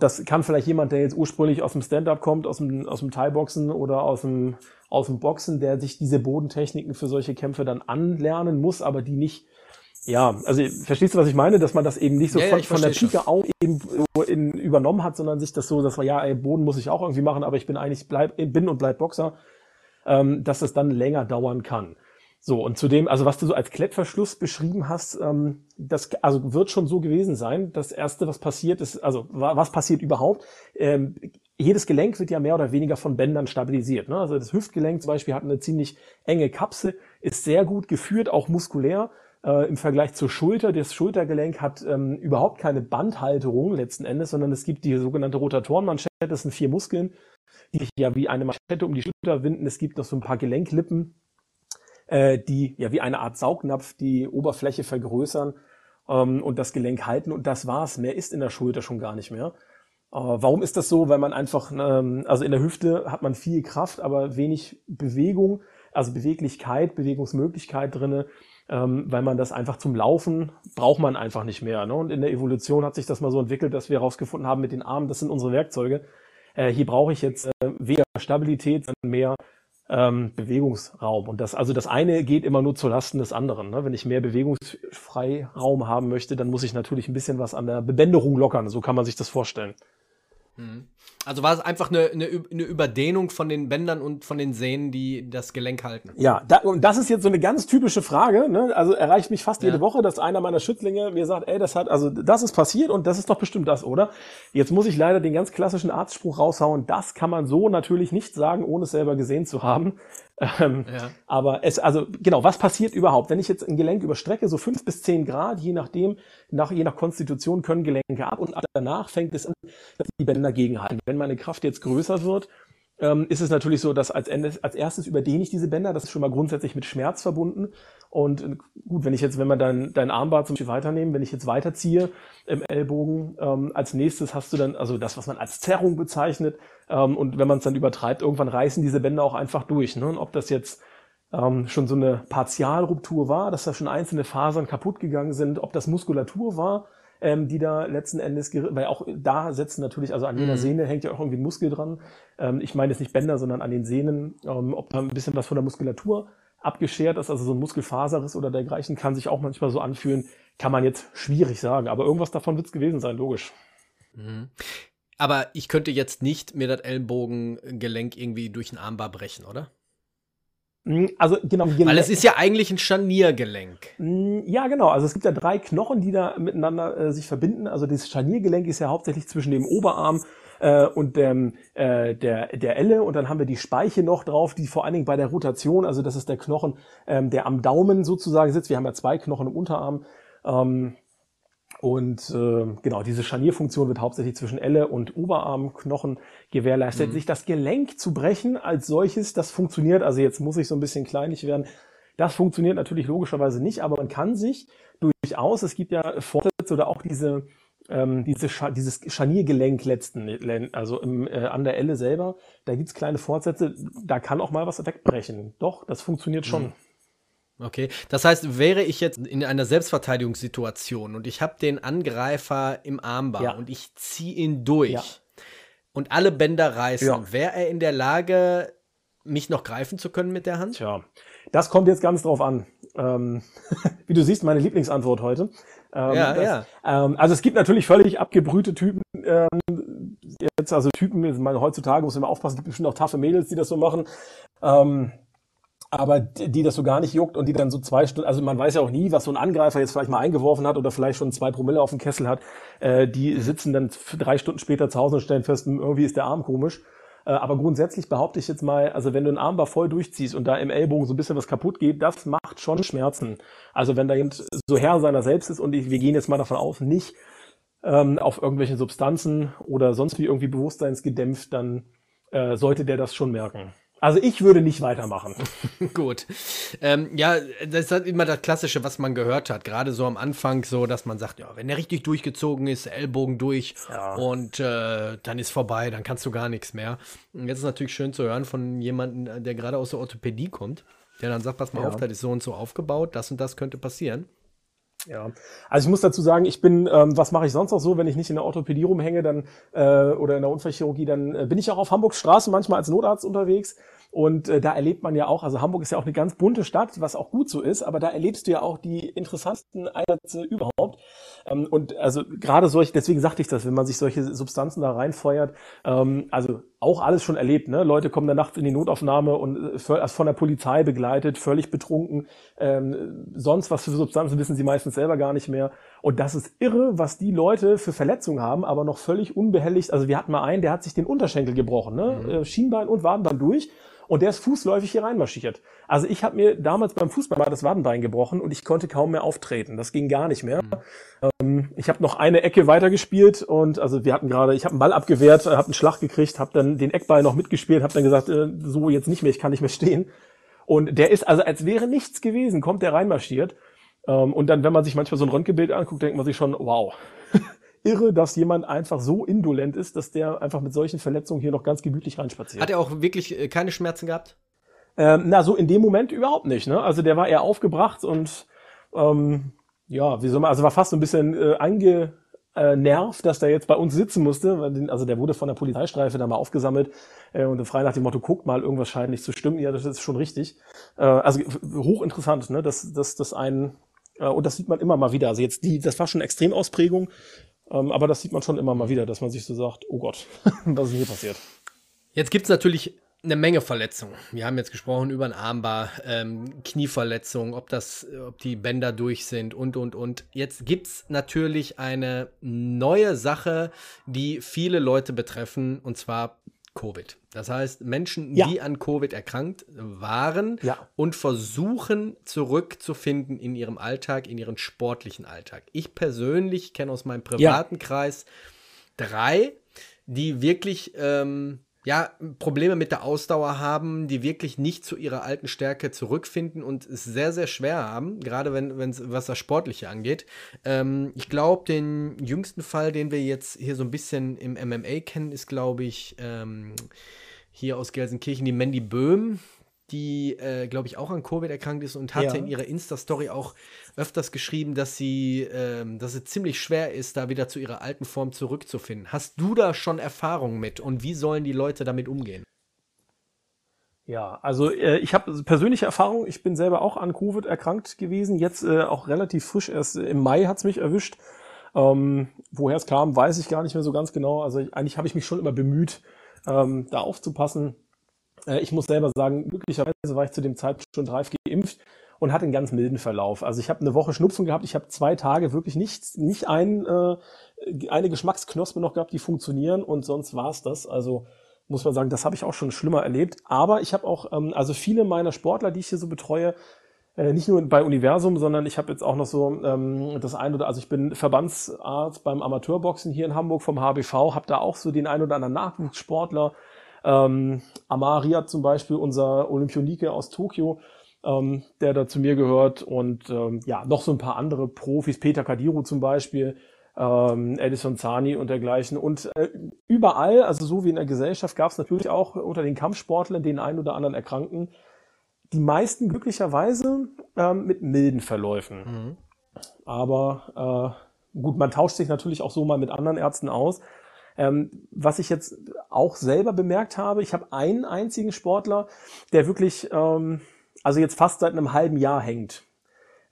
Das kann vielleicht jemand, der jetzt ursprünglich aus dem Stand-up kommt, aus dem, aus dem Thai-Boxen oder aus dem, aus dem Boxen, der sich diese Bodentechniken für solche Kämpfe dann anlernen muss, aber die nicht, ja, also verstehst du, was ich meine, dass man das eben nicht so ja, von, ja, von der Pike auf eben in, übernommen hat, sondern sich das so, dass man, ja, ey, Boden muss ich auch irgendwie machen, aber ich bin eigentlich, bleib, bin und bleib Boxer, ähm, dass es dann länger dauern kann. So, und zudem, also was du so als Klettverschluss beschrieben hast, ähm, das also wird schon so gewesen sein. Das Erste, was passiert ist, also was passiert überhaupt? Ähm, jedes Gelenk wird ja mehr oder weniger von Bändern stabilisiert. Ne? Also das Hüftgelenk zum Beispiel hat eine ziemlich enge Kapsel, ist sehr gut geführt, auch muskulär. Äh, Im Vergleich zur Schulter, das Schultergelenk hat ähm, überhaupt keine Bandhalterung letzten Endes, sondern es gibt die sogenannte Rotatorenmanschette, das sind vier Muskeln, die sich ja wie eine Manschette um die Schulter winden. Es gibt noch so ein paar Gelenklippen, äh, die ja wie eine Art Saugnapf die Oberfläche vergrößern ähm, und das Gelenk halten. Und das war's. Mehr ist in der Schulter schon gar nicht mehr. Äh, warum ist das so? Weil man einfach, ähm, also in der Hüfte hat man viel Kraft, aber wenig Bewegung, also Beweglichkeit, Bewegungsmöglichkeit drinne. Ähm, weil man das einfach zum Laufen braucht man einfach nicht mehr. Ne? Und in der Evolution hat sich das mal so entwickelt, dass wir herausgefunden haben mit den Armen, das sind unsere Werkzeuge. Äh, hier brauche ich jetzt äh, weniger Stabilität, sondern mehr ähm, Bewegungsraum. Und das, also das eine geht immer nur zu Lasten des anderen. Ne? Wenn ich mehr Bewegungsfreiraum haben möchte, dann muss ich natürlich ein bisschen was an der Bebänderung lockern. So kann man sich das vorstellen. Mhm. Also war es einfach eine, eine, eine, Überdehnung von den Bändern und von den Sehnen, die das Gelenk halten. Ja, da, und das ist jetzt so eine ganz typische Frage. Ne? Also erreicht mich fast ja. jede Woche, dass einer meiner Schützlinge mir sagt, ey, das hat, also das ist passiert und das ist doch bestimmt das, oder? Jetzt muss ich leider den ganz klassischen Arztspruch raushauen. Das kann man so natürlich nicht sagen, ohne es selber gesehen zu haben. Ähm, ja. Aber es, also genau, was passiert überhaupt? Wenn ich jetzt ein Gelenk überstrecke, so fünf bis zehn Grad, je nachdem, nach, je nach Konstitution können Gelenke ab und danach fängt es an, dass die Bänder gegenhalten. Wenn meine Kraft jetzt größer wird, ähm, ist es natürlich so, dass als, Ende, als erstes überdehne ich diese Bänder. Das ist schon mal grundsätzlich mit Schmerz verbunden. Und äh, gut, wenn ich jetzt, wenn wir dein, dein Armband zum Beispiel weiternehmen, wenn ich jetzt weiterziehe im Ellbogen, ähm, als nächstes hast du dann, also das, was man als Zerrung bezeichnet. Ähm, und wenn man es dann übertreibt, irgendwann reißen diese Bänder auch einfach durch. Ne? Und ob das jetzt ähm, schon so eine Partialruptur war, dass da schon einzelne Fasern kaputt gegangen sind, ob das Muskulatur war, ähm, die da letzten Endes, weil auch da setzen natürlich, also an jeder mhm. Sehne hängt ja auch irgendwie ein Muskel dran. Ähm, ich meine jetzt nicht Bänder, sondern an den Sehnen, ähm, ob da ein bisschen was von der Muskulatur abgeschert ist, also so ein Muskelfaserriss oder dergleichen, kann sich auch manchmal so anfühlen, kann man jetzt schwierig sagen, aber irgendwas davon wird es gewesen sein, logisch. Mhm. Aber ich könnte jetzt nicht mir das Ellenbogengelenk irgendwie durch ein Armbar brechen, oder? Hm, also genau. Weil es ist ja eigentlich ein Scharniergelenk. Hm, ja, genau. Also es gibt ja drei Knochen, die da miteinander äh, sich verbinden. Also das Scharniergelenk ist ja hauptsächlich zwischen dem Oberarm äh, und dem, äh, der, der Elle. Und dann haben wir die Speiche noch drauf, die vor allen Dingen bei der Rotation, also das ist der Knochen, ähm, der am Daumen sozusagen sitzt. Wir haben ja zwei Knochen im Unterarm. Ähm, und äh, genau, diese Scharnierfunktion wird hauptsächlich zwischen Elle und Oberarmknochen gewährleistet. Mhm. Sich das Gelenk zu brechen als solches, das funktioniert, also jetzt muss ich so ein bisschen kleinlich werden, das funktioniert natürlich logischerweise nicht, aber man kann sich durchaus, es gibt ja Fortsätze oder auch diese, ähm, diese Scha dieses Scharniergelenk letzten, also im, äh, an der Elle selber, da gibt's kleine Fortsätze, da kann auch mal was wegbrechen. Doch, das funktioniert schon. Mhm. Okay, das heißt, wäre ich jetzt in einer Selbstverteidigungssituation und ich habe den Angreifer im Armbar ja. und ich ziehe ihn durch ja. und alle Bänder reißen, ja. wäre er in der Lage, mich noch greifen zu können mit der Hand? Tja, das kommt jetzt ganz drauf an. Ähm, wie du siehst, meine Lieblingsantwort heute. Ähm, ja, das, ja. Ähm, also es gibt natürlich völlig abgebrühte Typen. Ähm, jetzt also Typen, meine, heutzutage muss man immer aufpassen, es gibt bestimmt auch taffe Mädels, die das so machen. Ähm, aber die das so gar nicht juckt und die dann so zwei Stunden, also man weiß ja auch nie, was so ein Angreifer jetzt vielleicht mal eingeworfen hat oder vielleicht schon zwei Promille auf dem Kessel hat, äh, die sitzen dann drei Stunden später zu Hause und stellen fest, hm, irgendwie ist der Arm komisch. Äh, aber grundsätzlich behaupte ich jetzt mal, also wenn du einen Armbar voll durchziehst und da im Ellbogen so ein bisschen was kaputt geht, das macht schon Schmerzen. Also wenn da jemand so Herr seiner selbst ist und ich, wir gehen jetzt mal davon aus, nicht ähm, auf irgendwelche Substanzen oder sonst wie irgendwie bewusstseinsgedämpft, dann äh, sollte der das schon merken. Also ich würde nicht weitermachen. Gut. Ähm, ja, das ist halt immer das Klassische, was man gehört hat. Gerade so am Anfang so, dass man sagt, ja, wenn der richtig durchgezogen ist, Ellbogen durch ja. und äh, dann ist vorbei, dann kannst du gar nichts mehr. Und jetzt ist natürlich schön zu hören von jemandem, der gerade aus der Orthopädie kommt, der dann sagt, pass mal ja. auf, das ist so und so aufgebaut, das und das könnte passieren. Ja, also ich muss dazu sagen, ich bin, ähm, was mache ich sonst noch so, wenn ich nicht in der Orthopädie rumhänge, dann äh, oder in der Unfallchirurgie, dann äh, bin ich auch auf Hamburgs Straße manchmal als Notarzt unterwegs und äh, da erlebt man ja auch, also Hamburg ist ja auch eine ganz bunte Stadt, was auch gut so ist, aber da erlebst du ja auch die interessantesten Einsätze überhaupt. Ähm, und also gerade solche, deswegen sagte ich das, wenn man sich solche Substanzen da reinfeuert, ähm, also auch alles schon erlebt, ne? Leute kommen da nachts in die Notaufnahme und äh, von der Polizei begleitet, völlig betrunken. Ähm, sonst was für Substanzen wissen sie meistens selber gar nicht mehr. Und das ist irre, was die Leute für Verletzungen haben, aber noch völlig unbehelligt. Also wir hatten mal einen, der hat sich den Unterschenkel gebrochen, ne? Mhm. Äh, Schienbein und Wadenbein durch und der ist fußläufig hier reinmarschiert. Also ich habe mir damals beim Fußball mal das Wadenbein gebrochen und ich konnte kaum mehr auftreten. Das ging gar nicht mehr. Mhm. Ich habe noch eine Ecke weitergespielt und also wir hatten gerade, ich habe einen Ball abgewehrt, habe einen Schlag gekriegt, habe dann den Eckball noch mitgespielt, habe dann gesagt, äh, so jetzt nicht mehr, ich kann nicht mehr stehen. Und der ist also, als wäre nichts gewesen, kommt der reinmarschiert. Ähm, und dann, wenn man sich manchmal so ein Röntgenbild anguckt, denkt man sich schon, wow, irre, dass jemand einfach so indolent ist, dass der einfach mit solchen Verletzungen hier noch ganz gemütlich reinspaziert. Hat er auch wirklich äh, keine Schmerzen gehabt? Ähm, na, so in dem Moment überhaupt nicht. Ne? Also der war eher aufgebracht und ähm, ja, wie soll man, also war fast so ein bisschen äh, angenervt, dass der jetzt bei uns sitzen musste. Also der wurde von der Polizeistreife da mal aufgesammelt äh, und frei nach dem Motto, guck mal, irgendwas scheint nicht zu stimmen. Ja, das ist schon richtig. Äh, also hochinteressant, ne? dass, dass das ein äh, und das sieht man immer mal wieder. Also jetzt die, das war schon eine Extremausprägung. Ähm, aber das sieht man schon immer mal wieder, dass man sich so sagt, oh Gott, was ist hier passiert? Jetzt gibt es natürlich eine Menge Verletzungen. Wir haben jetzt gesprochen über ein Armbar, ähm, Knieverletzungen, ob das, ob die Bänder durch sind und und und. Jetzt gibt es natürlich eine neue Sache, die viele Leute betreffen, und zwar Covid. Das heißt, Menschen, ja. die an Covid erkrankt waren ja. und versuchen zurückzufinden in ihrem Alltag, in ihren sportlichen Alltag. Ich persönlich kenne aus meinem privaten ja. Kreis drei, die wirklich ähm, ja, Probleme mit der Ausdauer haben, die wirklich nicht zu ihrer alten Stärke zurückfinden und es sehr, sehr schwer haben, gerade wenn, wenn's, was das Sportliche angeht. Ähm, ich glaube, den jüngsten Fall, den wir jetzt hier so ein bisschen im MMA kennen, ist, glaube ich, ähm, hier aus Gelsenkirchen, die Mandy Böhm, die, äh, glaube ich, auch an Covid erkrankt ist und hatte ja. in ihrer Insta-Story auch öfters geschrieben, dass sie, ähm, dass es ziemlich schwer ist, da wieder zu ihrer alten Form zurückzufinden. Hast du da schon Erfahrung mit und wie sollen die Leute damit umgehen? Ja, also äh, ich habe persönliche Erfahrung. Ich bin selber auch an Covid erkrankt gewesen. Jetzt äh, auch relativ frisch. Erst im Mai hat's mich erwischt. Ähm, woher es kam, weiß ich gar nicht mehr so ganz genau. Also eigentlich habe ich mich schon immer bemüht, ähm, da aufzupassen äh, ich muss selber sagen, glücklicherweise war ich zu dem Zeitpunkt schon reif geimpft und hatte einen ganz milden Verlauf. Also ich habe eine Woche Schnupfen gehabt, ich habe zwei Tage wirklich nicht, nicht ein, äh, eine Geschmacksknospe noch gehabt, die funktionieren und sonst war es das. Also muss man sagen, das habe ich auch schon schlimmer erlebt. Aber ich habe auch, ähm, also viele meiner Sportler, die ich hier so betreue, äh, nicht nur bei Universum, sondern ich habe jetzt auch noch so ähm, das ein oder also ich bin Verbandsarzt beim Amateurboxen hier in Hamburg vom HBV, habe da auch so den ein oder anderen Nachwuchssportler, ähm, Amaria zum Beispiel, unser Olympionike aus Tokio, ähm, der da zu mir gehört und ähm, ja, noch so ein paar andere Profis, Peter Kadiru zum Beispiel, ähm, Edison Zani und dergleichen. Und äh, überall, also so wie in der Gesellschaft, gab es natürlich auch unter den Kampfsportlern den einen oder anderen Erkrankten. die meisten glücklicherweise ähm, mit milden Verläufen. Mhm. Aber äh, gut, man tauscht sich natürlich auch so mal mit anderen Ärzten aus. Ähm, was ich jetzt auch selber bemerkt habe, ich habe einen einzigen Sportler, der wirklich, ähm, also jetzt fast seit einem halben Jahr hängt.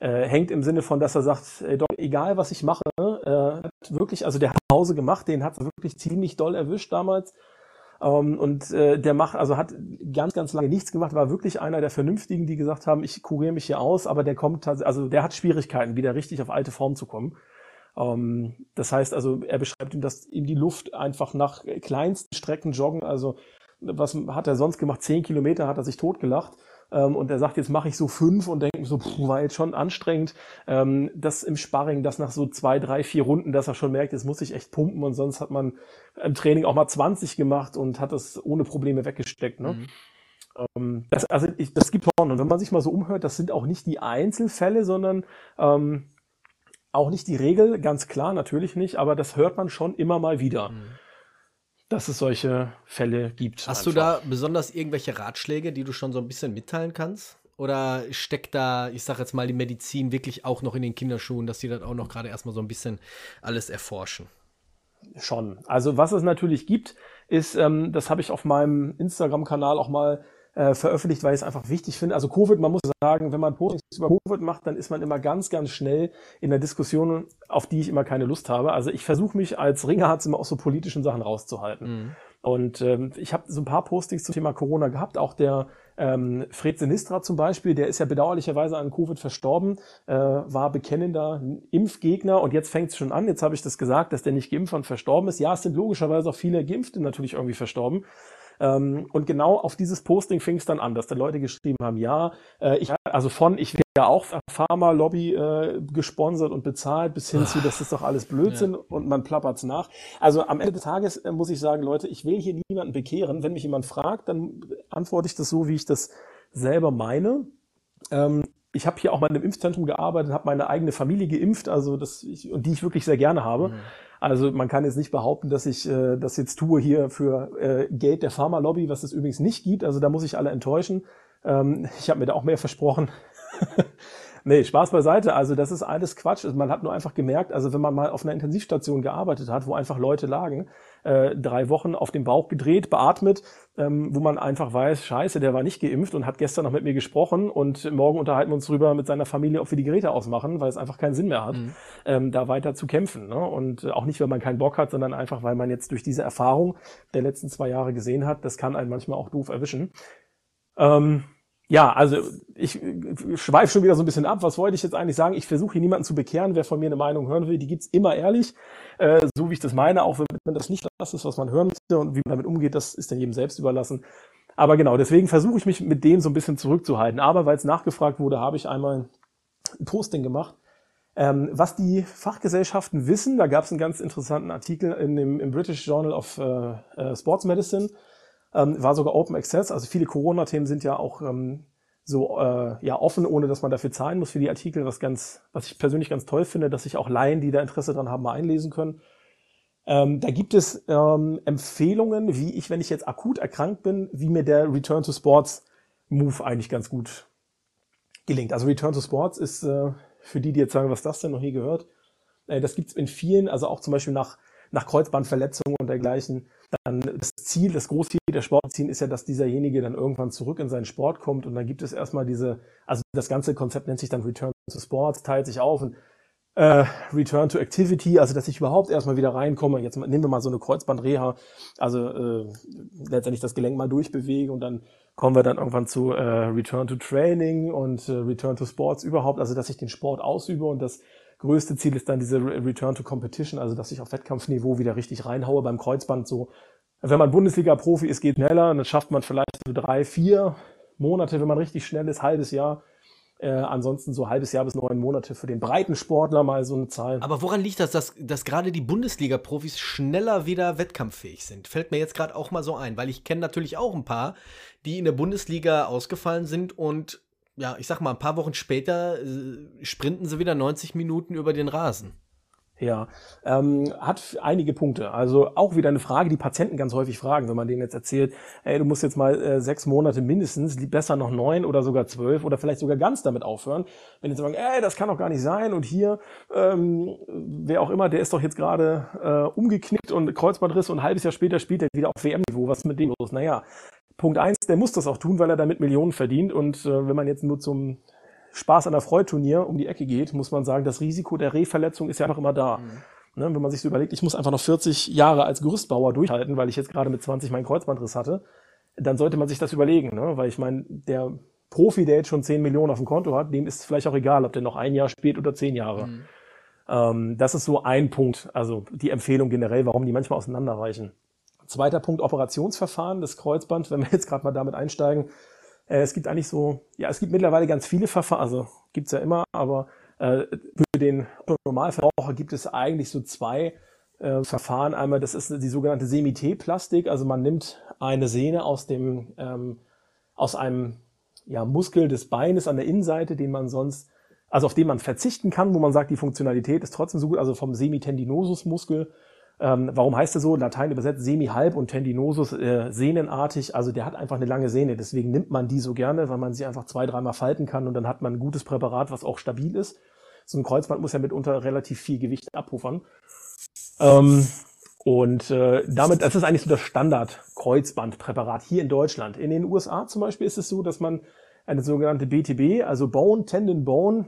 Äh, hängt im Sinne von, dass er sagt, ey, doch, egal was ich mache, äh, wirklich, also der hat Pause gemacht, den hat wirklich ziemlich doll erwischt damals. Ähm, und äh, der macht, also hat ganz, ganz lange nichts gemacht, war wirklich einer der Vernünftigen, die gesagt haben, ich kuriere mich hier aus, aber der kommt, also der hat Schwierigkeiten, wieder richtig auf alte Form zu kommen. Ähm, das heißt also, er beschreibt ihm, dass ihm die Luft einfach nach kleinsten Strecken joggen, also was hat er sonst gemacht? Zehn Kilometer hat er sich totgelacht. Ähm, und er sagt, jetzt mache ich so fünf und denke so, puh, war jetzt schon anstrengend. Ähm, das im Sparring, das nach so zwei, drei, vier Runden, dass er schon merkt, jetzt muss ich echt pumpen und sonst hat man im Training auch mal 20 gemacht und hat das ohne Probleme weggesteckt. Ne? Mhm. Ähm, das, also ich, das gibt schon. Und wenn man sich mal so umhört, das sind auch nicht die Einzelfälle, sondern ähm, auch nicht die Regel, ganz klar, natürlich nicht, aber das hört man schon immer mal wieder. Mhm. Dass es solche Fälle gibt. Hast einfach. du da besonders irgendwelche Ratschläge, die du schon so ein bisschen mitteilen kannst? Oder steckt da, ich sag jetzt mal, die Medizin wirklich auch noch in den Kinderschuhen, dass die dann auch noch gerade erstmal so ein bisschen alles erforschen? Schon. Also was es natürlich gibt, ist, ähm, das habe ich auf meinem Instagram-Kanal auch mal äh, veröffentlicht, weil ich es einfach wichtig finde. Also Covid, man muss sagen, wenn man Postings über Covid macht, dann ist man immer ganz, ganz schnell in der Diskussion, auf die ich immer keine Lust habe. Also ich versuche mich als Ringerarzt immer aus so politischen Sachen rauszuhalten. Mhm. Und ähm, ich habe so ein paar Postings zum Thema Corona gehabt. Auch der ähm, Fred Sinistra zum Beispiel, der ist ja bedauerlicherweise an Covid verstorben, äh, war bekennender Impfgegner und jetzt fängt es schon an. Jetzt habe ich das gesagt, dass der nicht geimpft und verstorben ist. Ja, es sind logischerweise auch viele Geimpfte natürlich irgendwie verstorben. Ähm, und genau auf dieses Posting fing es dann an, dass dann Leute geschrieben haben, ja, äh, ich, also von, ich werde ja auch Pharma-Lobby äh, gesponsert und bezahlt, bis hin zu, das ist doch alles Blödsinn ja. und man plappert's nach. Also am Ende des Tages äh, muss ich sagen, Leute, ich will hier niemanden bekehren. Wenn mich jemand fragt, dann antworte ich das so, wie ich das selber meine. Ähm, ich habe hier auch mal in einem Impfzentrum gearbeitet, habe meine eigene Familie geimpft, also das ich, und die ich wirklich sehr gerne habe. Mhm. Also man kann jetzt nicht behaupten, dass ich äh, das jetzt tue hier für äh, Geld der Pharmalobby, was es übrigens nicht gibt. Also da muss ich alle enttäuschen. Ähm, ich habe mir da auch mehr versprochen. nee, Spaß beiseite. Also das ist alles Quatsch. Man hat nur einfach gemerkt, also wenn man mal auf einer Intensivstation gearbeitet hat, wo einfach Leute lagen, äh, drei Wochen auf dem Bauch gedreht, beatmet, ähm, wo man einfach weiß, scheiße, der war nicht geimpft und hat gestern noch mit mir gesprochen und morgen unterhalten wir uns drüber mit seiner Familie, ob wir die Geräte ausmachen, weil es einfach keinen Sinn mehr hat, mhm. ähm, da weiter zu kämpfen. Ne? Und auch nicht, weil man keinen Bock hat, sondern einfach, weil man jetzt durch diese Erfahrung der letzten zwei Jahre gesehen hat, das kann einen manchmal auch doof erwischen. Ähm, ja, also ich schweife schon wieder so ein bisschen ab. Was wollte ich jetzt eigentlich sagen? Ich versuche hier niemanden zu bekehren. Wer von mir eine Meinung hören will, die gibt's immer ehrlich, äh, so wie ich das meine. Auch wenn das nicht das ist, was man hören möchte und wie man damit umgeht, das ist dann jedem selbst überlassen. Aber genau, deswegen versuche ich mich mit dem so ein bisschen zurückzuhalten. Aber weil es nachgefragt wurde, habe ich einmal ein Posting gemacht. Ähm, was die Fachgesellschaften wissen, da gab es einen ganz interessanten Artikel in dem, im British Journal of äh, äh, Sports Medicine ähm, war sogar Open Access. Also viele Corona-Themen sind ja auch ähm, so äh, ja offen, ohne dass man dafür zahlen muss für die Artikel, was ganz, was ich persönlich ganz toll finde, dass sich auch Laien, die da Interesse dran haben, mal einlesen können. Ähm, da gibt es ähm, Empfehlungen, wie ich, wenn ich jetzt akut erkrankt bin, wie mir der Return to Sports Move eigentlich ganz gut gelingt. Also Return to Sports ist äh, für die, die jetzt sagen, was das denn noch nie gehört, äh, das gibt's in vielen, also auch zum Beispiel nach nach Kreuzbandverletzungen und dergleichen. Dann das Ziel, das Großziel der Sportziehen ist ja, dass dieserjenige dann irgendwann zurück in seinen Sport kommt und dann gibt es erstmal diese, also das ganze Konzept nennt sich dann Return to Sports, teilt sich auf und äh, Return to Activity, also dass ich überhaupt erstmal wieder reinkomme. Jetzt nehmen wir mal so eine Kreuzbandreha, also äh, letztendlich das Gelenk mal durchbewege und dann kommen wir dann irgendwann zu äh, Return to Training und äh, Return to Sports überhaupt, also dass ich den Sport ausübe und das größte Ziel ist dann diese Return to Competition, also dass ich auf Wettkampfniveau wieder richtig reinhaue beim Kreuzband so. Wenn man Bundesliga-Profi ist, geht schneller, dann schafft man vielleicht so drei, vier Monate, wenn man richtig schnell ist, halbes Jahr. Äh, ansonsten so halbes Jahr bis neun Monate für den breiten Sportler mal so eine Zahl. Aber woran liegt das, dass, dass gerade die Bundesliga-Profis schneller wieder wettkampffähig sind? Fällt mir jetzt gerade auch mal so ein, weil ich kenne natürlich auch ein paar, die in der Bundesliga ausgefallen sind und ja, ich sag mal, ein paar Wochen später äh, sprinten sie wieder 90 Minuten über den Rasen. Ja, ähm, hat einige Punkte. Also auch wieder eine Frage, die Patienten ganz häufig fragen, wenn man denen jetzt erzählt, ey, du musst jetzt mal äh, sechs Monate mindestens, besser noch neun oder sogar zwölf oder vielleicht sogar ganz damit aufhören. Wenn die sagen, ey, das kann doch gar nicht sein und hier, ähm, wer auch immer, der ist doch jetzt gerade äh, umgeknickt und Kreuzbandriss und ein halbes Jahr später spielt er wieder auf WM-Niveau. Was ist mit dem los? Naja, Punkt eins, der muss das auch tun, weil er damit Millionen verdient und äh, wenn man jetzt nur zum Spaß an der Freude-Turnier um die Ecke geht, muss man sagen, das Risiko der Rehverletzung ist ja einfach immer da. Mhm. Ne, wenn man sich so überlegt, ich muss einfach noch 40 Jahre als Gerüstbauer durchhalten, weil ich jetzt gerade mit 20 meinen Kreuzbandriss hatte, dann sollte man sich das überlegen. Ne? Weil ich meine, der Profi, der jetzt schon 10 Millionen auf dem Konto hat, dem ist vielleicht auch egal, ob der noch ein Jahr spielt oder 10 Jahre. Mhm. Ähm, das ist so ein Punkt, also die Empfehlung generell, warum die manchmal auseinanderreichen. Zweiter Punkt, Operationsverfahren, das Kreuzband, wenn wir jetzt gerade mal damit einsteigen, äh, es gibt eigentlich so, ja, es gibt mittlerweile ganz viele Verfahren, also gibt's ja immer, aber äh, für den Normalverbraucher gibt es eigentlich so zwei äh, Verfahren. Einmal, das ist die sogenannte Semité-Plastik, also man nimmt eine Sehne aus dem, ähm, aus einem ja, Muskel des Beines an der Innenseite, den man sonst, also auf den man verzichten kann, wo man sagt, die Funktionalität ist trotzdem so gut, also vom Semitendinosus-Muskel ähm, warum heißt er so? Latein übersetzt semi-halb und tendinosus äh, sehnenartig. Also der hat einfach eine lange Sehne. Deswegen nimmt man die so gerne, weil man sie einfach zwei, dreimal falten kann und dann hat man ein gutes Präparat, was auch stabil ist. So ein Kreuzband muss ja mitunter relativ viel Gewicht abpuffern. Ähm, und äh, damit, das ist eigentlich so das Standard-Kreuzbandpräparat hier in Deutschland. In den USA zum Beispiel ist es so, dass man eine sogenannte BTB, also Bone, Tendon Bone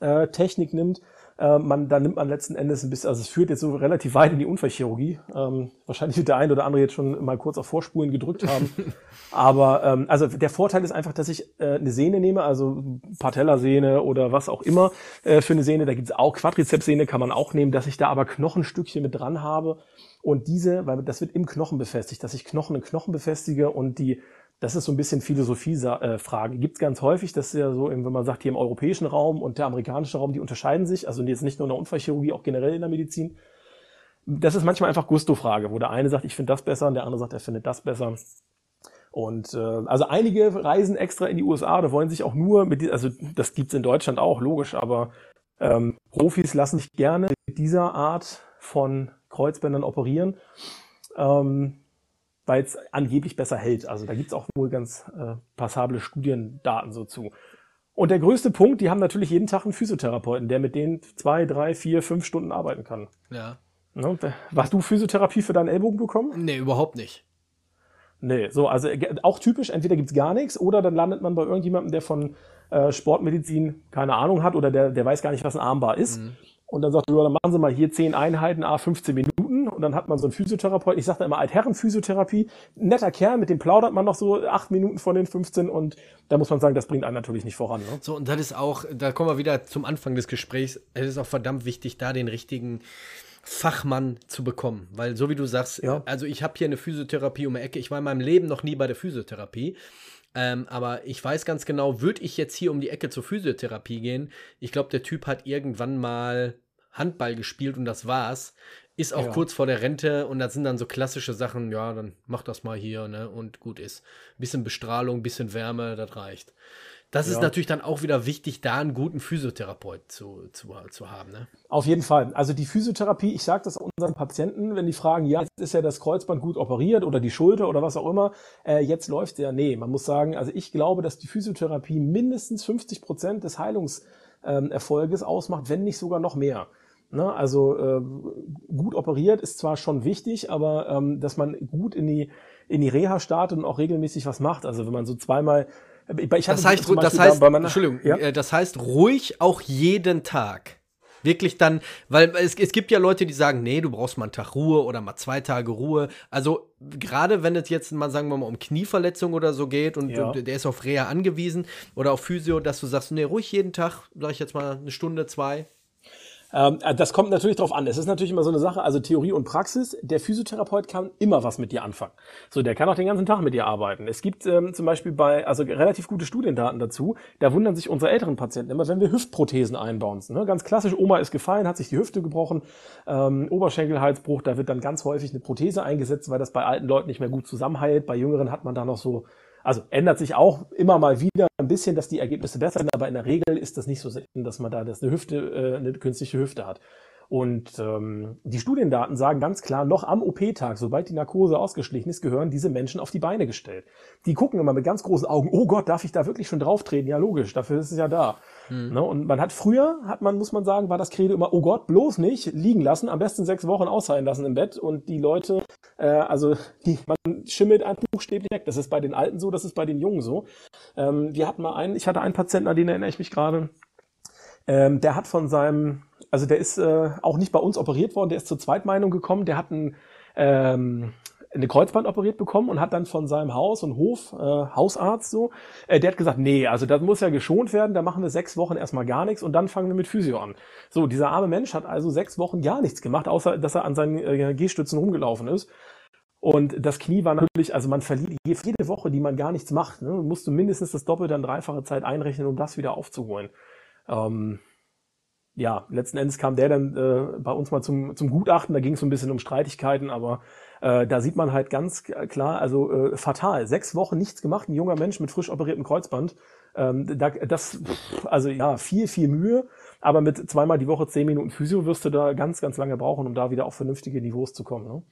äh, Technik nimmt äh, man, da nimmt man letzten Endes ein bisschen, also es führt jetzt so relativ weit in die Unfallchirurgie. Ähm, wahrscheinlich wird der ein oder andere jetzt schon mal kurz auf Vorspulen gedrückt haben. Aber ähm, also der Vorteil ist einfach, dass ich äh, eine Sehne nehme, also Patellasehne oder was auch immer äh, für eine Sehne. Da gibt es auch Quadrizepssehne, kann man auch nehmen, dass ich da aber Knochenstückchen mit dran habe. Und diese, weil das wird im Knochen befestigt, dass ich Knochen in Knochen befestige und die das ist so ein bisschen Philosophie-Frage. Gibt es ganz häufig, dass ja so, wenn man sagt, hier im europäischen Raum und der amerikanische Raum, die unterscheiden sich, also jetzt nicht nur in der Unfallchirurgie, auch generell in der Medizin. Das ist manchmal einfach Gusto-Frage, wo der eine sagt, ich finde das besser und der andere sagt, er findet das besser. Und äh, also einige reisen extra in die USA oder wollen sich auch nur mit, also das gibt's in Deutschland auch, logisch, aber ähm, Profis lassen sich gerne mit dieser Art von Kreuzbändern operieren. Ähm, weil es angeblich besser hält. Also da gibt es auch wohl ganz äh, passable Studiendaten so zu. Und der größte Punkt, die haben natürlich jeden Tag einen Physiotherapeuten, der mit denen zwei, drei, vier, fünf Stunden arbeiten kann. Ja. Ne? Hast du Physiotherapie für deinen Ellbogen bekommen? Nee, überhaupt nicht. Nee, so, also äh, auch typisch, entweder gibt's gar nichts oder dann landet man bei irgendjemandem, der von äh, Sportmedizin keine Ahnung hat oder der, der weiß gar nicht, was ein Armbar ist. Mhm. Und dann sagt er, dann machen Sie mal hier zehn Einheiten, a 15 Minuten. Und dann hat man so einen Physiotherapeut. Ich sage da immer Altherren-Physiotherapie. Netter Kerl, mit dem plaudert man noch so acht Minuten von den 15. Und da muss man sagen, das bringt einen natürlich nicht voran. Ne? So, und das ist auch, da kommen wir wieder zum Anfang des Gesprächs. Es ist auch verdammt wichtig, da den richtigen Fachmann zu bekommen. Weil so wie du sagst, ja. also ich habe hier eine Physiotherapie um die Ecke. Ich war in meinem Leben noch nie bei der Physiotherapie. Ähm, aber ich weiß ganz genau, würde ich jetzt hier um die Ecke zur Physiotherapie gehen, ich glaube, der Typ hat irgendwann mal Handball gespielt und das war's. Ist auch ja. kurz vor der Rente und das sind dann so klassische Sachen, ja, dann mach das mal hier, ne, und gut ist. Bisschen Bestrahlung, bisschen Wärme, das reicht. Das ja. ist natürlich dann auch wieder wichtig, da einen guten Physiotherapeut zu, zu, zu haben. Ne? Auf jeden Fall. Also die Physiotherapie, ich sage das unseren Patienten, wenn die fragen, ja, jetzt ist ja das Kreuzband gut operiert oder die Schulter oder was auch immer, äh, jetzt läuft ja. Nee, man muss sagen, also ich glaube, dass die Physiotherapie mindestens 50 Prozent des Heilungserfolges ähm, ausmacht, wenn nicht sogar noch mehr. Ne? Also äh, gut operiert ist zwar schon wichtig, aber ähm, dass man gut in die in die Reha startet und auch regelmäßig was macht. Also wenn man so zweimal ich das heißt, das heißt, da, Entschuldigung, ja? Äh, das heißt ruhig auch jeden Tag. Wirklich dann, weil es, es gibt ja Leute, die sagen, nee, du brauchst mal einen Tag Ruhe oder mal zwei Tage Ruhe. Also gerade wenn es jetzt mal, sagen wir mal, um Knieverletzung oder so geht und ja. der ist auf Reha angewiesen oder auf Physio, dass du sagst, nee, ruhig jeden Tag, sag ich jetzt mal eine Stunde, zwei, ähm, äh, das kommt natürlich drauf an. Es ist natürlich immer so eine Sache, also Theorie und Praxis. Der Physiotherapeut kann immer was mit dir anfangen. So, der kann auch den ganzen Tag mit dir arbeiten. Es gibt ähm, zum Beispiel bei, also relativ gute Studiendaten dazu. Da wundern sich unsere älteren Patienten immer, wenn wir Hüftprothesen einbauen. Ne? Ganz klassisch, Oma ist gefallen, hat sich die Hüfte gebrochen, ähm, Oberschenkelhalsbruch, da wird dann ganz häufig eine Prothese eingesetzt, weil das bei alten Leuten nicht mehr gut zusammenheilt. Bei Jüngeren hat man da noch so also ändert sich auch immer mal wieder ein bisschen, dass die Ergebnisse besser sind, aber in der Regel ist das nicht so dass man da das eine Hüfte, äh, eine künstliche Hüfte hat. Und ähm, die Studiendaten sagen ganz klar, noch am OP-Tag, sobald die Narkose ausgeschlichen ist, gehören diese Menschen auf die Beine gestellt. Die gucken immer mit ganz großen Augen, oh Gott, darf ich da wirklich schon drauf treten? Ja, logisch, dafür ist es ja da. Hm. Ne? Und man hat früher, hat man, muss man sagen, war das Credo immer, oh Gott, bloß nicht liegen lassen, am besten sechs Wochen aushalten lassen im Bett. Und die Leute, äh, also die, man schimmelt ein buchstäblich weg. Das ist bei den Alten so, das ist bei den Jungen so. Ähm, wir hatten mal einen, ich hatte einen Patienten, an den erinnere ich mich gerade, ähm, der hat von seinem also der ist äh, auch nicht bei uns operiert worden, der ist zur Zweitmeinung gekommen, der hat ein, ähm, eine Kreuzband operiert bekommen und hat dann von seinem Haus und Hof, äh, Hausarzt so, äh, der hat gesagt, nee, also das muss ja geschont werden, da machen wir sechs Wochen erstmal gar nichts und dann fangen wir mit Physio an. So, dieser arme Mensch hat also sechs Wochen gar nichts gemacht, außer dass er an seinen äh, Gehstützen rumgelaufen ist. Und das Knie war natürlich, also man verliert jede Woche, die man gar nichts macht, ne, musst du mindestens das Doppelte an dreifache Zeit einrechnen, um das wieder aufzuholen. Ähm, ja, letzten Endes kam der dann äh, bei uns mal zum, zum Gutachten, da ging es so ein bisschen um Streitigkeiten, aber äh, da sieht man halt ganz klar, also äh, fatal, sechs Wochen nichts gemacht, ein junger Mensch mit frisch operiertem Kreuzband, ähm, da, das, also ja, viel, viel Mühe, aber mit zweimal die Woche zehn Minuten Physio wirst du da ganz, ganz lange brauchen, um da wieder auf vernünftige Niveaus zu kommen. Ne?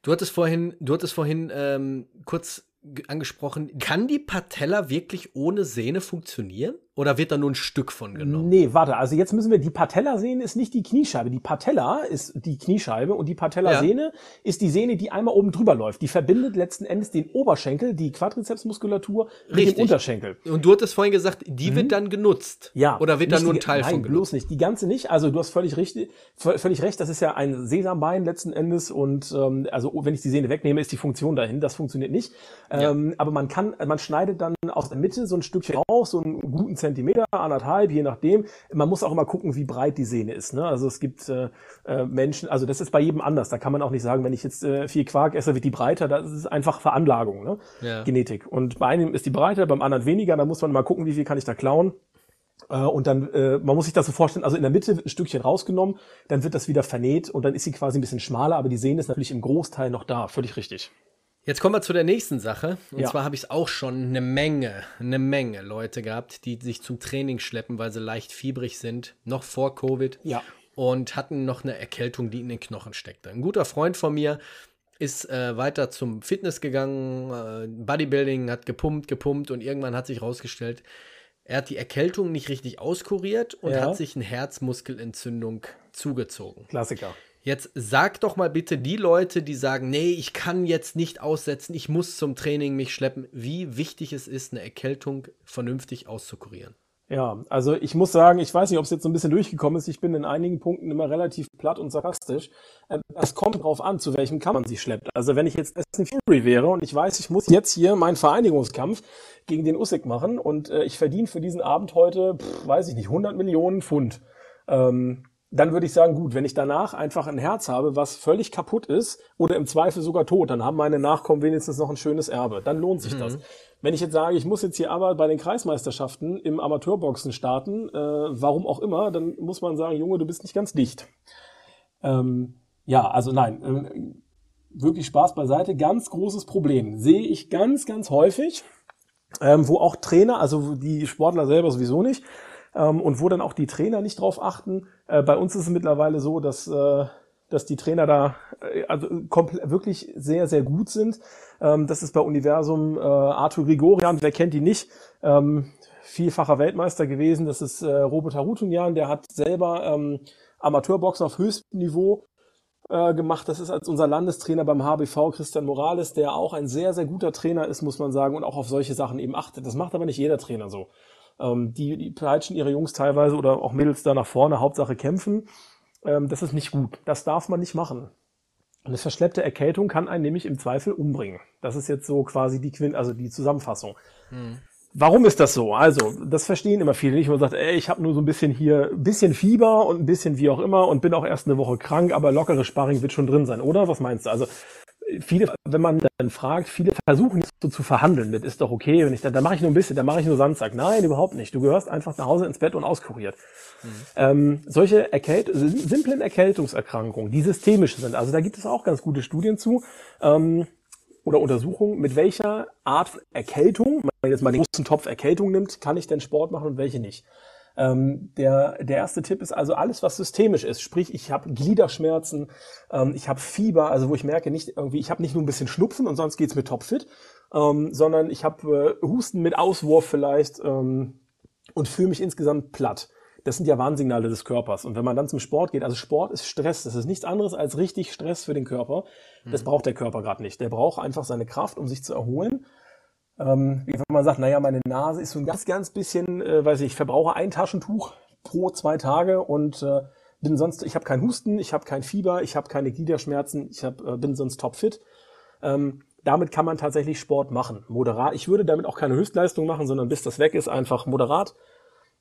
Du hattest vorhin, du hattest vorhin ähm, kurz angesprochen, kann die Patella wirklich ohne Sehne funktionieren? Oder wird da nur ein Stück von genommen? Nee, warte, also jetzt müssen wir, die Patella sehne ist nicht die Kniescheibe. Die Patella ist die Kniescheibe und die Patella-Sehne ja. ist die Sehne, die einmal oben drüber läuft. Die verbindet letzten Endes den Oberschenkel, die Quadrizepsmuskulatur mit dem Unterschenkel. Und du hattest vorhin gesagt, die mhm. wird dann genutzt. Ja. Oder wird da nur ein Teil nein, von genutzt? bloß nicht. Die ganze nicht. Also du hast völlig richtig, völlig recht. Das ist ja ein Sesambein letzten Endes und ähm, also wenn ich die Sehne wegnehme, ist die Funktion dahin. Das funktioniert nicht. Ja. Ähm, aber man kann, man schneidet dann aus der Mitte so ein Stückchen raus, so einen guten Zentimeter, anderthalb anderthalb, je nachdem. Man muss auch immer gucken, wie breit die Sehne ist. Ne? Also es gibt äh, äh, Menschen, also das ist bei jedem anders. Da kann man auch nicht sagen, wenn ich jetzt äh, viel Quark esse, wird die breiter. Das ist einfach Veranlagung, ne? Ja. Genetik. Und bei einem ist die breiter, beim anderen weniger. Da muss man mal gucken, wie viel kann ich da klauen. Äh, und dann, äh, man muss sich das so vorstellen, also in der Mitte wird ein Stückchen rausgenommen, dann wird das wieder vernäht und dann ist sie quasi ein bisschen schmaler, aber die Sehne ist natürlich im Großteil noch da. Völlig richtig. Jetzt kommen wir zu der nächsten Sache. Und ja. zwar habe ich es auch schon eine Menge, eine Menge Leute gehabt, die sich zum Training schleppen, weil sie leicht fiebrig sind, noch vor Covid. Ja. Und hatten noch eine Erkältung, die in den Knochen steckte. Ein guter Freund von mir ist äh, weiter zum Fitness gegangen, äh, Bodybuilding, hat gepumpt, gepumpt und irgendwann hat sich rausgestellt, er hat die Erkältung nicht richtig auskuriert und ja. hat sich eine Herzmuskelentzündung zugezogen. Klassiker. Jetzt sag doch mal bitte die Leute, die sagen, nee, ich kann jetzt nicht aussetzen, ich muss zum Training mich schleppen, wie wichtig es ist, eine Erkältung vernünftig auszukurieren. Ja, also ich muss sagen, ich weiß nicht, ob es jetzt so ein bisschen durchgekommen ist. Ich bin in einigen Punkten immer relativ platt und sarkastisch. Ähm, es kommt darauf an, zu welchem Kampf man sich schleppt. Also wenn ich jetzt Essen Fury wäre und ich weiß, ich muss jetzt hier meinen Vereinigungskampf gegen den Usyk machen und äh, ich verdiene für diesen Abend heute, pff, weiß ich nicht, 100 Millionen Pfund. Ähm, dann würde ich sagen, gut, wenn ich danach einfach ein Herz habe, was völlig kaputt ist oder im Zweifel sogar tot, dann haben meine Nachkommen wenigstens noch ein schönes Erbe. Dann lohnt sich mhm. das. Wenn ich jetzt sage, ich muss jetzt hier aber bei den Kreismeisterschaften im Amateurboxen starten, äh, warum auch immer, dann muss man sagen, Junge, du bist nicht ganz dicht. Ähm, ja, also nein, äh, wirklich Spaß beiseite. Ganz großes Problem sehe ich ganz, ganz häufig, ähm, wo auch Trainer, also die Sportler selber sowieso nicht, ähm, und wo dann auch die Trainer nicht drauf achten. Äh, bei uns ist es mittlerweile so, dass, äh, dass die Trainer da äh, also wirklich sehr, sehr gut sind. Ähm, das ist bei Universum Arthur Grigorian, wer kennt die nicht? Ähm, vielfacher Weltmeister gewesen. Das ist Robert Harutunian, der hat selber ähm, Amateurboxen auf höchstem Niveau gemacht. Das ist als unser Landestrainer beim HBV Christian Morales, der auch ein sehr, sehr guter Trainer ist, muss man sagen, und auch auf solche Sachen eben achtet. Das macht aber nicht jeder Trainer so. Ähm, die, die peitschen ihre Jungs teilweise oder auch Mädels da nach vorne, Hauptsache kämpfen. Ähm, das ist nicht gut. Das darf man nicht machen. Eine verschleppte Erkältung kann einen nämlich im Zweifel umbringen. Das ist jetzt so quasi die Quint, also die Zusammenfassung. Hm. Warum ist das so? Also, das verstehen immer viele nicht. Man sagt, ey, ich habe nur so ein bisschen hier, ein bisschen Fieber und ein bisschen wie auch immer und bin auch erst eine Woche krank, aber lockere Sparring wird schon drin sein, oder? Was meinst du? Also, viele, wenn man dann fragt, viele versuchen so zu verhandeln mit, ist doch okay, wenn ich da, da mache ich nur ein bisschen, da mache ich nur Sandsack. Nein, überhaupt nicht. Du gehörst einfach nach Hause ins Bett und auskuriert. Mhm. Ähm, solche Erkält simplen Erkältungserkrankungen, die systemisch sind, also da gibt es auch ganz gute Studien zu, ähm, oder Untersuchungen, mit welcher Art Erkältung, wenn man jetzt mal den großen Topf Erkältung nimmt, kann ich denn Sport machen und welche nicht. Ähm, der, der erste Tipp ist also alles, was systemisch ist. Sprich, ich habe Gliederschmerzen, ähm, ich habe Fieber, also wo ich merke, nicht irgendwie, ich habe nicht nur ein bisschen Schnupfen und sonst geht's mir topfit, ähm, sondern ich habe äh, Husten mit Auswurf vielleicht ähm, und fühle mich insgesamt platt. Das sind ja Warnsignale des Körpers. Und wenn man dann zum Sport geht, also Sport ist Stress, das ist nichts anderes als richtig Stress für den Körper. Das mhm. braucht der Körper gerade nicht. Der braucht einfach seine Kraft, um sich zu erholen. Ähm, wenn man sagt, naja, meine Nase ist so ein ganz, ganz bisschen, äh, weiß ich, ich verbrauche ein Taschentuch pro zwei Tage und äh, bin sonst, ich habe keinen Husten, ich habe kein Fieber, ich habe keine Gliederschmerzen, ich hab, äh, bin sonst topfit. Ähm, damit kann man tatsächlich Sport machen. Moderat. Ich würde damit auch keine Höchstleistung machen, sondern bis das weg ist, einfach moderat.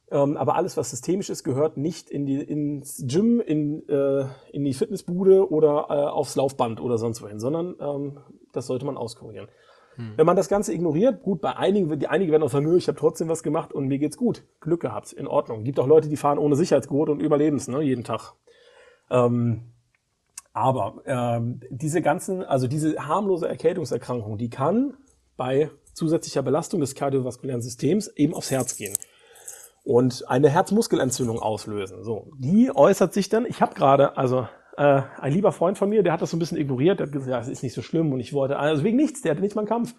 Ähm, aber alles, was systemisch ist, gehört nicht in die, ins Gym, in, äh, in die Fitnessbude oder äh, aufs Laufband oder sonst wohin, sondern ähm, das sollte man auskurieren. Hm. Wenn man das Ganze ignoriert, gut, bei einigen, die einige werden auch sagen, ich habe trotzdem was gemacht und mir geht's gut. Glück gehabt, in Ordnung. Gibt auch Leute, die fahren ohne Sicherheitsgurt und überlebens, ne, jeden Tag. Ähm, aber ähm, diese ganzen, also diese harmlose Erkältungserkrankung, die kann bei zusätzlicher Belastung des kardiovaskulären Systems eben aufs Herz gehen und eine Herzmuskelentzündung auslösen. So, die äußert sich dann. Ich habe gerade, also äh, ein lieber Freund von mir, der hat das so ein bisschen ignoriert, der hat gesagt, ja, es ist nicht so schlimm und ich wollte, also wegen nichts, der hatte nicht mal einen Kampf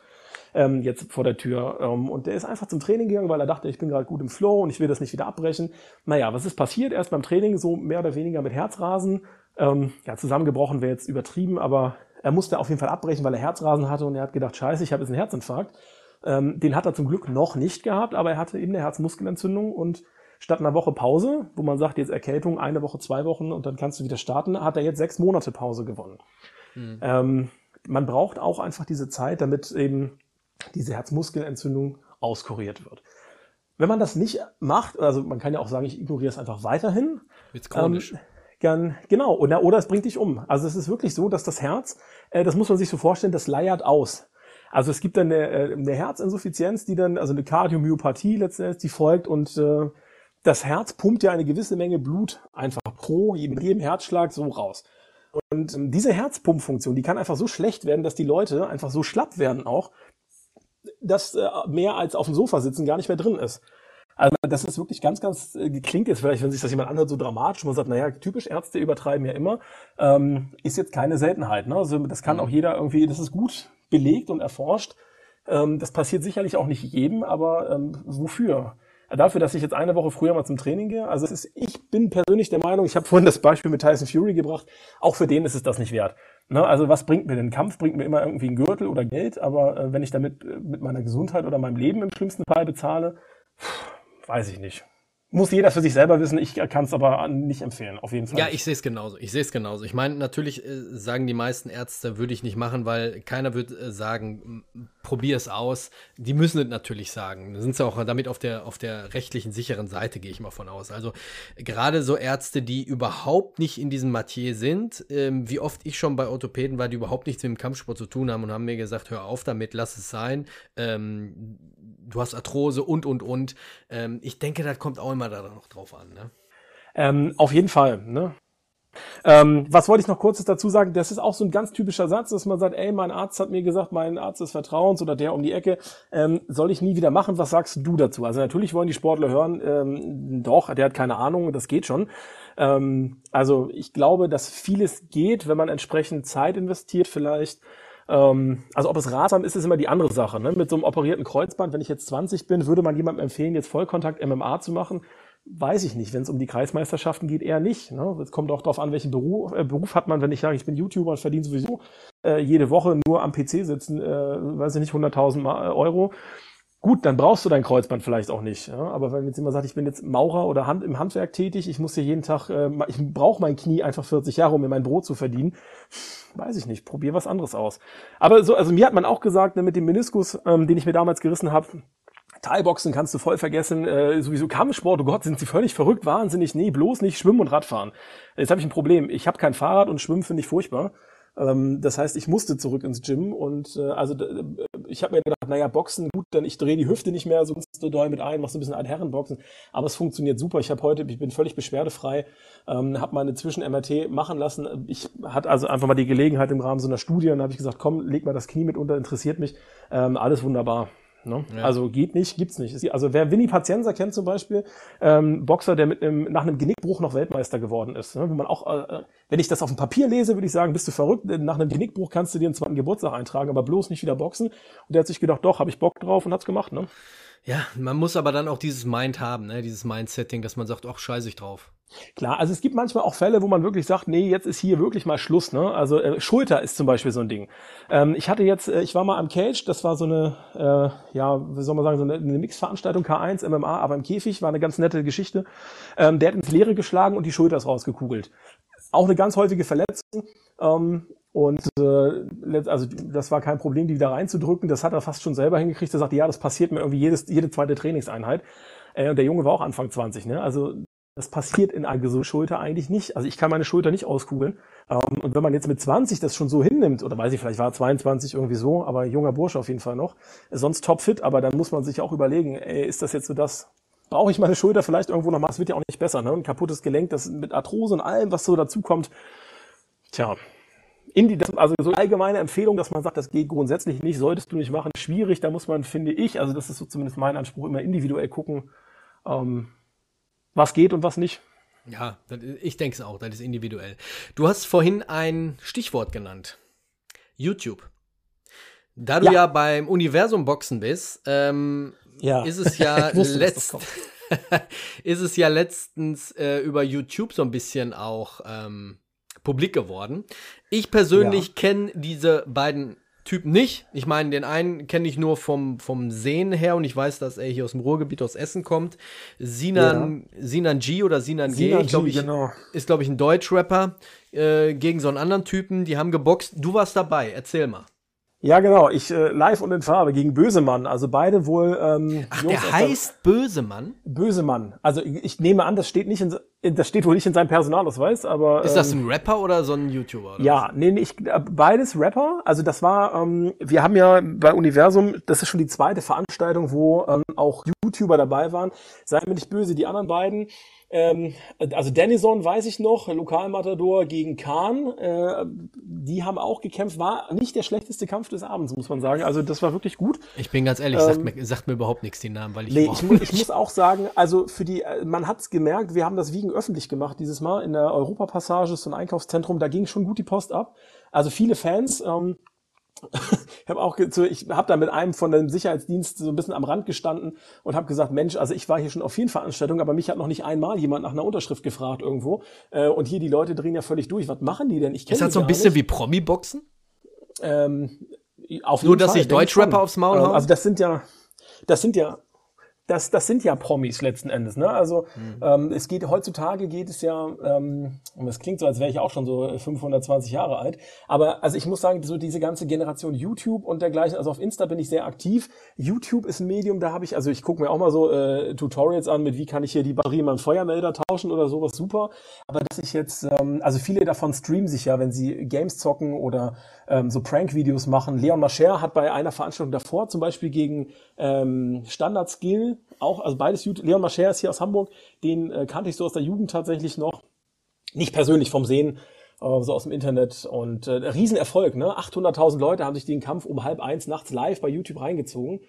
ähm, jetzt vor der Tür. Ähm, und der ist einfach zum Training gegangen, weil er dachte, ich bin gerade gut im Flow und ich will das nicht wieder abbrechen. Naja, was ist passiert? Erst beim Training so mehr oder weniger mit Herzrasen. Ähm, ja, zusammengebrochen wäre jetzt übertrieben, aber er musste auf jeden Fall abbrechen, weil er Herzrasen hatte und er hat gedacht, scheiße, ich habe jetzt einen Herzinfarkt. Ähm, den hat er zum Glück noch nicht gehabt, aber er hatte eben eine Herzmuskelentzündung und statt einer Woche Pause, wo man sagt, jetzt Erkältung, eine Woche, zwei Wochen und dann kannst du wieder starten, hat er jetzt sechs Monate Pause gewonnen. Mhm. Ähm, man braucht auch einfach diese Zeit, damit eben diese Herzmuskelentzündung auskuriert wird. Wenn man das nicht macht, also man kann ja auch sagen, ich ignoriere es einfach weiterhin. Wird's chronisch. Ähm, gern, genau, oder, oder es bringt dich um. Also es ist wirklich so, dass das Herz, äh, das muss man sich so vorstellen, das leiert aus. Also es gibt dann eine, äh, eine Herzinsuffizienz, die dann, also eine Kardiomyopathie letztendlich, die folgt und äh, das Herz pumpt ja eine gewisse Menge Blut einfach pro mit jedem Herzschlag so raus. Und ähm, diese Herzpumpfunktion, die kann einfach so schlecht werden, dass die Leute einfach so schlapp werden auch, dass äh, mehr als auf dem Sofa sitzen gar nicht mehr drin ist. Also das ist wirklich ganz, ganz äh, klingt jetzt vielleicht, wenn sich das jemand anhört, so dramatisch. Man sagt, naja, typisch Ärzte übertreiben ja immer. Ähm, ist jetzt keine Seltenheit. Ne? Also das kann mhm. auch jeder irgendwie, das ist gut belegt und erforscht. Ähm, das passiert sicherlich auch nicht jedem, aber ähm, wofür? Dafür, dass ich jetzt eine Woche früher mal zum Training gehe. Also es ist, ich bin persönlich der Meinung, ich habe vorhin das Beispiel mit Tyson Fury gebracht, auch für den ist es das nicht wert. Ne? Also was bringt mir denn? Kampf bringt mir immer irgendwie einen Gürtel oder Geld, aber äh, wenn ich damit äh, mit meiner Gesundheit oder meinem Leben im schlimmsten Fall bezahle, weiß ich nicht muss jeder für sich selber wissen. Ich kann es aber nicht empfehlen, auf jeden Fall. Ja, ich sehe es genauso. Ich sehe es genauso. Ich meine, natürlich äh, sagen die meisten Ärzte, würde ich nicht machen, weil keiner wird äh, sagen, probier es aus. Die müssen es natürlich sagen. Da sind sie auch damit auf der, auf der rechtlichen sicheren Seite, gehe ich mal von aus. Also gerade so Ärzte, die überhaupt nicht in diesem Matier sind, ähm, wie oft ich schon bei Orthopäden war, die überhaupt nichts mit dem Kampfsport zu tun haben und haben mir gesagt, hör auf damit, lass es sein. Ähm, du hast Arthrose und, und, und. Ähm, ich denke, das kommt auch immer da noch drauf an. Ne? Ähm, auf jeden Fall. Ne? Ähm, was wollte ich noch kurzes dazu sagen? Das ist auch so ein ganz typischer Satz, dass man sagt, ey, mein Arzt hat mir gesagt, mein Arzt des Vertrauens oder der um die Ecke, ähm, soll ich nie wieder machen. Was sagst du dazu? Also natürlich wollen die Sportler hören, ähm, doch, der hat keine Ahnung, das geht schon. Ähm, also ich glaube, dass vieles geht, wenn man entsprechend Zeit investiert vielleicht. Ähm, also ob es ratsam ist, ist immer die andere Sache. Ne? Mit so einem operierten Kreuzband, wenn ich jetzt 20 bin, würde man jemandem empfehlen, jetzt Vollkontakt MMA zu machen. Weiß ich nicht. Wenn es um die Kreismeisterschaften geht, eher nicht. Ne? Es kommt auch darauf an, welchen Beruf, äh, Beruf hat man. Wenn ich sage, ich bin YouTuber und verdiene sowieso äh, jede Woche nur am PC sitzen, äh, weiß ich nicht, 100.000 äh, Euro, Gut, dann brauchst du dein Kreuzband vielleicht auch nicht. Ja? Aber wenn jetzt jemand sagt, ich bin jetzt Maurer oder Hand, im Handwerk tätig, ich muss hier jeden Tag, äh, ich brauche mein Knie einfach 40 Jahre, um mir mein Brot zu verdienen, weiß ich nicht, probier was anderes aus. Aber so, also mir hat man auch gesagt, ne, mit dem Meniskus, ähm, den ich mir damals gerissen habe, Thai-Boxen kannst du voll vergessen, äh, sowieso Kampfsport, oh Gott, sind sie völlig verrückt, wahnsinnig, nee, bloß nicht Schwimmen und Radfahren. Jetzt habe ich ein Problem, ich habe kein Fahrrad und Schwimmen finde ich furchtbar. Ähm, das heißt, ich musste zurück ins Gym und äh, also äh, ich habe mir gedacht, naja, Boxen, gut, dann ich drehe die Hüfte nicht mehr so doll mit ein, mach so ein bisschen ein Herrenboxen, aber es funktioniert super. Ich habe heute, ich bin völlig beschwerdefrei, ähm, habe meine Zwischen-MRT machen lassen. Ich hatte also einfach mal die Gelegenheit im Rahmen so einer Studie und habe ich gesagt, komm, leg mal das Knie mit unter, interessiert mich, ähm, alles wunderbar. Ne? Ja. Also geht nicht, gibt's nicht. Also wer Winnie Pazienza kennt zum Beispiel, ähm, Boxer, der mit einem, nach einem Genickbruch noch Weltmeister geworden ist. Ne? Wo man auch, äh, wenn ich das auf dem Papier lese, würde ich sagen, bist du verrückt. Nach einem Genickbruch kannst du dir einen zweiten Geburtstag eintragen, aber bloß nicht wieder boxen. Und der hat sich gedacht, doch, habe ich Bock drauf und hat's gemacht. Ne? Ja, man muss aber dann auch dieses Mind haben, ne? dieses Mindsetting, dass man sagt, ach, scheiße ich drauf. Klar, also es gibt manchmal auch Fälle, wo man wirklich sagt, nee, jetzt ist hier wirklich mal Schluss. Ne? Also äh, Schulter ist zum Beispiel so ein Ding. Ähm, ich hatte jetzt, äh, ich war mal am Cage, das war so eine, äh, ja, wie soll man sagen, so eine, eine Mixveranstaltung K1 MMA, aber im Käfig war eine ganz nette Geschichte. Ähm, der hat ins Leere geschlagen und die Schulter ist rausgekugelt. Auch eine ganz häufige Verletzung. Ähm, und äh, also das war kein Problem, die wieder reinzudrücken. Das hat er fast schon selber hingekriegt. Er sagte, ja, das passiert mir irgendwie jedes, jede zweite Trainingseinheit. Äh, und der Junge war auch Anfang 20. Ne? Also das passiert in einer gesunden Schulter eigentlich nicht. Also ich kann meine Schulter nicht auskugeln. Ähm, und wenn man jetzt mit 20 das schon so hinnimmt, oder weiß ich, vielleicht war 22 irgendwie so, aber junger Bursche auf jeden Fall noch, sonst topfit, aber dann muss man sich auch überlegen, ey, ist das jetzt so das, brauche ich meine Schulter vielleicht irgendwo noch mal, es wird ja auch nicht besser, ne? Ein kaputtes Gelenk, das mit Arthrose und allem, was so dazukommt. Tja, Indi, das, also so allgemeine Empfehlung, dass man sagt, das geht grundsätzlich nicht, solltest du nicht machen, schwierig. Da muss man, finde ich, also das ist so zumindest mein Anspruch, immer individuell gucken, ähm, was geht und was nicht. Ja, ich denke es auch, das ist individuell. Du hast vorhin ein Stichwort genannt. YouTube. Da du ja, ja beim Universum Boxen bist, ähm, ja. ist es ja letzt ist es ja letztens äh, über YouTube so ein bisschen auch ähm, publik geworden. Ich persönlich ja. kenne diese beiden Typen nicht. Ich meine, den einen kenne ich nur vom, vom Sehen her und ich weiß, dass er hier aus dem Ruhrgebiet aus Essen kommt. Sinan, ja. Sinan G oder Sinan, Sinan G, ich glaube, genau. ist, glaube ich, ein Deutschrapper äh, gegen so einen anderen Typen. Die haben geboxt. Du warst dabei. Erzähl mal. Ja, genau. Ich äh, live und in Farbe gegen Bösemann. Also beide wohl. Ähm, Ach, Jungs der heißt Bösemann? Bösemann. Also ich, ich, nehme an, das steht nicht in, das steht wohl nicht in seinem Personalausweis, aber. Ist das ähm, ein Rapper oder so ein YouTuber? ja, nee, nee, ich, äh, beides Rapper. Also das war, ähm, wir haben ja bei Universum, das ist schon die zweite Veranstaltung, wo ähm, auch YouTuber dabei waren. Sei mir nicht böse, die anderen beiden ähm, also Dennison weiß ich noch, Lokalmatador gegen Kahn, äh, die haben auch gekämpft, war nicht der schlechteste Kampf des Abends, muss man sagen. Also das war wirklich gut. Ich bin ganz ehrlich, ähm, sagt, mir, sagt mir überhaupt nichts die Namen, weil ich. Nee, ich, mu ich muss auch sagen, also für die, äh, man hat's gemerkt, wir haben das Wiegen öffentlich gemacht dieses Mal in der Europapassage, so ein Einkaufszentrum, da ging schon gut die Post ab. Also viele Fans, ähm, ich habe auch ich habe da mit einem von dem Sicherheitsdienst so ein bisschen am Rand gestanden und habe gesagt, Mensch, also ich war hier schon auf vielen Veranstaltungen, aber mich hat noch nicht einmal jemand nach einer Unterschrift gefragt irgendwo. Äh, und hier die Leute drehen ja völlig durch. Was machen die denn? Ich kenne Ist das so ein bisschen nicht. wie Promi-Boxen? Ähm, auf Nur, dass Fall, sich Deutschrapper aufs Maul ähm, hauen? Also das sind ja, das sind ja das, das sind ja Promis letzten Endes. Ne? Also mhm. ähm, es geht heutzutage geht es ja, ähm, und das klingt so, als wäre ich auch schon so 520 Jahre alt. Aber also ich muss sagen, so diese ganze Generation YouTube und dergleichen, also auf Insta bin ich sehr aktiv. YouTube ist ein Medium, da habe ich, also ich gucke mir auch mal so äh, Tutorials an, mit wie kann ich hier die Batterie in meinem Feuermelder tauschen oder sowas, super. Aber dass ich jetzt, ähm, also viele davon streamen sich ja, wenn sie Games zocken oder ähm, so Prank-Videos machen. Leon Mascher hat bei einer Veranstaltung davor zum Beispiel gegen ähm, Standard Skill auch, also beides YouTube. Leon Mascher ist hier aus Hamburg, den äh, kannte ich so aus der Jugend tatsächlich noch. Nicht persönlich vom Sehen, äh, so aus dem Internet und äh, Riesenerfolg, ne? 800.000 Leute haben sich den Kampf um halb eins nachts live bei YouTube reingezogen.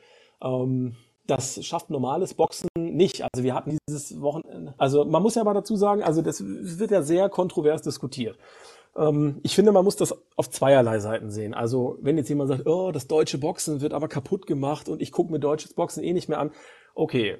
Ähm, das schafft normales Boxen nicht. Also wir hatten dieses Wochenende, also man muss ja mal dazu sagen, also das wird ja sehr kontrovers diskutiert. Ähm, ich finde, man muss das auf zweierlei Seiten sehen. Also wenn jetzt jemand sagt, oh, das deutsche Boxen wird aber kaputt gemacht und ich gucke mir deutsches Boxen eh nicht mehr an. Okay,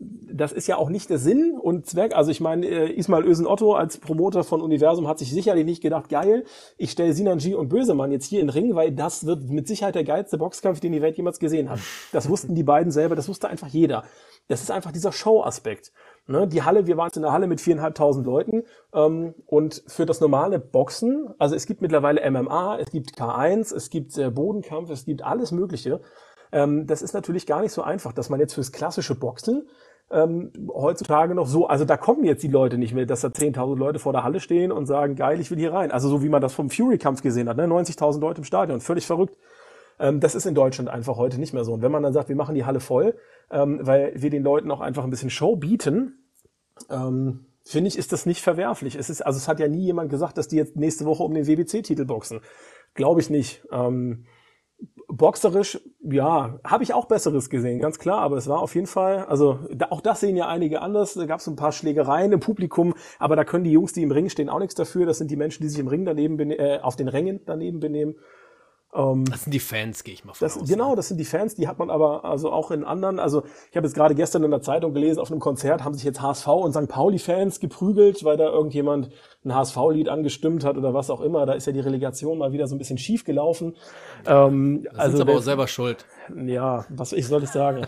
das ist ja auch nicht der Sinn und Zweck. Also ich meine, äh, Ismail Ösen Otto als Promoter von Universum hat sich sicherlich nicht gedacht, geil, ich stelle Sinanji und Bösemann jetzt hier in den Ring, weil das wird mit Sicherheit der geilste Boxkampf, den die Welt jemals gesehen hat. Das wussten die beiden selber, das wusste einfach jeder. Das ist einfach dieser Show-Aspekt. Ne, die Halle, wir waren in der Halle mit viereinhalbtausend Leuten ähm, und für das normale Boxen, also es gibt mittlerweile MMA, es gibt K1, es gibt äh, Bodenkampf, es gibt alles Mögliche. Ähm, das ist natürlich gar nicht so einfach, dass man jetzt fürs klassische Boxen ähm, heutzutage noch so, also da kommen jetzt die Leute nicht mehr, dass da 10.000 Leute vor der Halle stehen und sagen, geil, ich will hier rein. Also so wie man das vom Fury-Kampf gesehen hat, ne? 90.000 Leute im Stadion, völlig verrückt. Ähm, das ist in Deutschland einfach heute nicht mehr so. Und wenn man dann sagt, wir machen die Halle voll, ähm, weil wir den Leuten auch einfach ein bisschen Show bieten, ähm, finde ich, ist das nicht verwerflich. Es ist, also es hat ja nie jemand gesagt, dass die jetzt nächste Woche um den WBC-Titel boxen. Glaube ich nicht. Ähm, Boxerisch, ja, habe ich auch Besseres gesehen, ganz klar, aber es war auf jeden Fall, also da, auch das sehen ja einige anders. Da gab es ein paar Schlägereien im Publikum, aber da können die Jungs, die im Ring stehen, auch nichts dafür. Das sind die Menschen, die sich im Ring daneben äh, auf den Rängen daneben benehmen. Ähm, das sind die Fans, gehe ich mal von das, aus. Genau, ne? das sind die Fans, die hat man aber also auch in anderen, also ich habe jetzt gerade gestern in der Zeitung gelesen, auf einem Konzert haben sich jetzt HSV und St. Pauli-Fans geprügelt, weil da irgendjemand ein HSV-Lied angestimmt hat oder was auch immer. Da ist ja die Relegation mal wieder so ein bisschen schief gelaufen. Ähm, das also aber auch selber schuld. Ja, was ich soll ich sagen?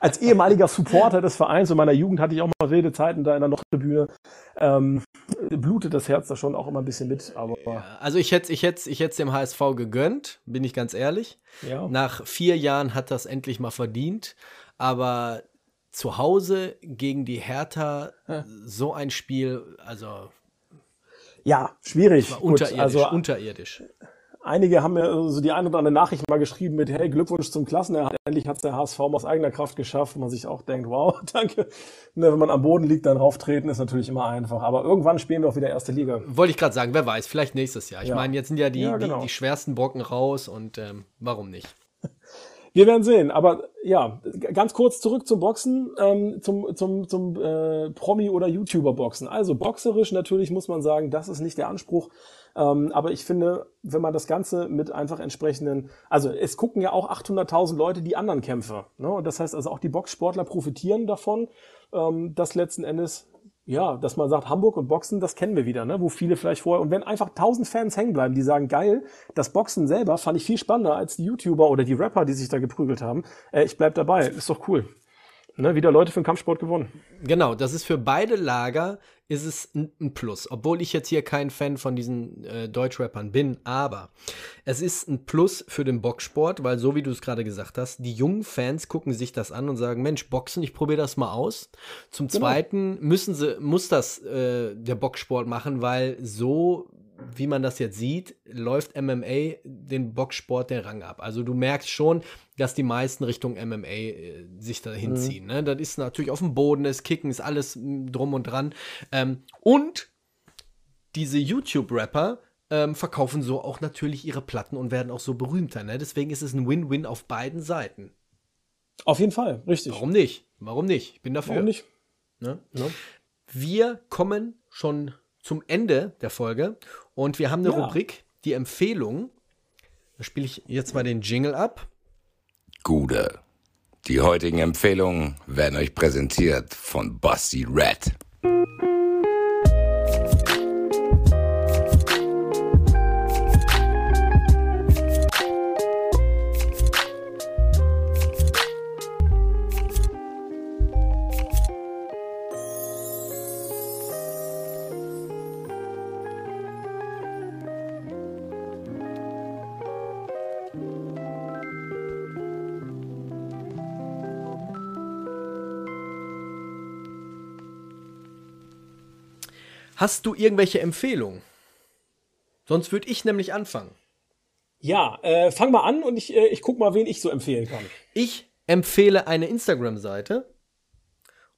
Als ehemaliger Supporter des Vereins in meiner Jugend hatte ich auch mal wilde Zeiten da in der Nordtribüne. Ähm, blutet das Herz da schon auch immer ein bisschen mit. Aber also ich hätte ich hätte ich hätte dem HSV gegönnt, bin ich ganz ehrlich. Ja. Nach vier Jahren hat das endlich mal verdient. Aber zu Hause gegen die Hertha ja. so ein Spiel, also ja, schwierig. War unterirdisch, Gut, also, unterirdisch. Einige haben mir so die eine oder andere Nachricht mal geschrieben mit, hey, Glückwunsch zum Klassenerhalt. Endlich hat es der HSV aus eigener Kraft geschafft. Man sich auch denkt, wow, danke. Ne, wenn man am Boden liegt, dann rauftreten ist natürlich immer einfach. Aber irgendwann spielen wir auch wieder erste Liga. Wollte ich gerade sagen, wer weiß, vielleicht nächstes Jahr. Ich ja. meine, jetzt sind ja die, ja, genau. die, die, schwersten Brocken raus und ähm, warum nicht? Wir werden sehen. Aber ja, ganz kurz zurück zum Boxen, ähm, zum, zum, zum äh, Promi- oder YouTuber-Boxen. Also boxerisch natürlich muss man sagen, das ist nicht der Anspruch. Ähm, aber ich finde, wenn man das Ganze mit einfach entsprechenden, also es gucken ja auch 800.000 Leute die anderen Kämpfe. Ne? Und das heißt also auch die Boxsportler profitieren davon, ähm, dass letzten Endes ja, dass man sagt, Hamburg und Boxen, das kennen wir wieder, ne? wo viele vielleicht vorher, und wenn einfach tausend Fans hängen bleiben, die sagen, geil, das Boxen selber fand ich viel spannender als die YouTuber oder die Rapper, die sich da geprügelt haben. Äh, ich bleib dabei, ist doch cool. Ne? Wieder Leute für den Kampfsport gewonnen. Genau, das ist für beide Lager ist es ein Plus. Obwohl ich jetzt hier kein Fan von diesen äh, Deutschrappern bin, aber es ist ein Plus für den Boxsport, weil so wie du es gerade gesagt hast, die jungen Fans gucken sich das an und sagen, Mensch, Boxen, ich probiere das mal aus. Zum genau. Zweiten müssen sie, muss das äh, der Boxsport machen, weil so wie man das jetzt sieht, läuft MMA den Boxsport den Rang ab. Also du merkst schon, dass die meisten Richtung MMA äh, sich da hinziehen. Mhm. Ne? Das ist natürlich auf dem Boden, das Kicken ist alles mm, drum und dran. Ähm, und diese YouTube-Rapper ähm, verkaufen so auch natürlich ihre Platten und werden auch so berühmter. Ne? Deswegen ist es ein Win-Win auf beiden Seiten. Auf jeden Fall, richtig. Warum nicht? Warum nicht? Ich bin dafür. Warum nicht? Ne? Ja. Wir kommen schon zum Ende der Folge und wir haben eine ja. Rubrik, die Empfehlung. Da spiele ich jetzt mal den Jingle ab. Gude. Die heutigen Empfehlungen werden euch präsentiert von Bossy Red. Hast du irgendwelche Empfehlungen? Sonst würde ich nämlich anfangen. Ja, äh, fang mal an und ich, äh, ich guck mal, wen ich so empfehlen kann. Ich empfehle eine Instagram-Seite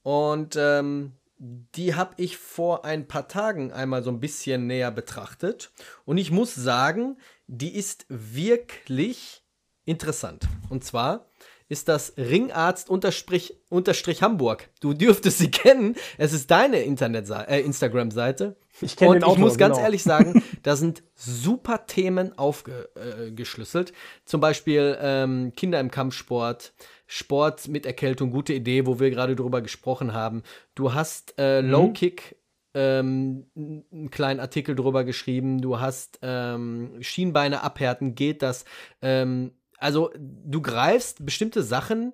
und ähm, die habe ich vor ein paar Tagen einmal so ein bisschen näher betrachtet und ich muss sagen, die ist wirklich interessant. Und zwar ist das Ringarzt unterstrich, unterstrich Hamburg. Du dürftest sie kennen. Es ist deine Internet äh, Instagram-Seite. Ich kenne den Autor, Ich muss ganz genau. ehrlich sagen, da sind super Themen aufgeschlüsselt. Äh, Zum Beispiel ähm, Kinder im Kampfsport, Sport mit Erkältung, gute Idee, wo wir gerade drüber gesprochen haben. Du hast äh, mhm. Low Kick ähm, einen kleinen Artikel drüber geschrieben. Du hast ähm, Schienbeine abhärten, geht das? Ähm, also du greifst bestimmte Sachen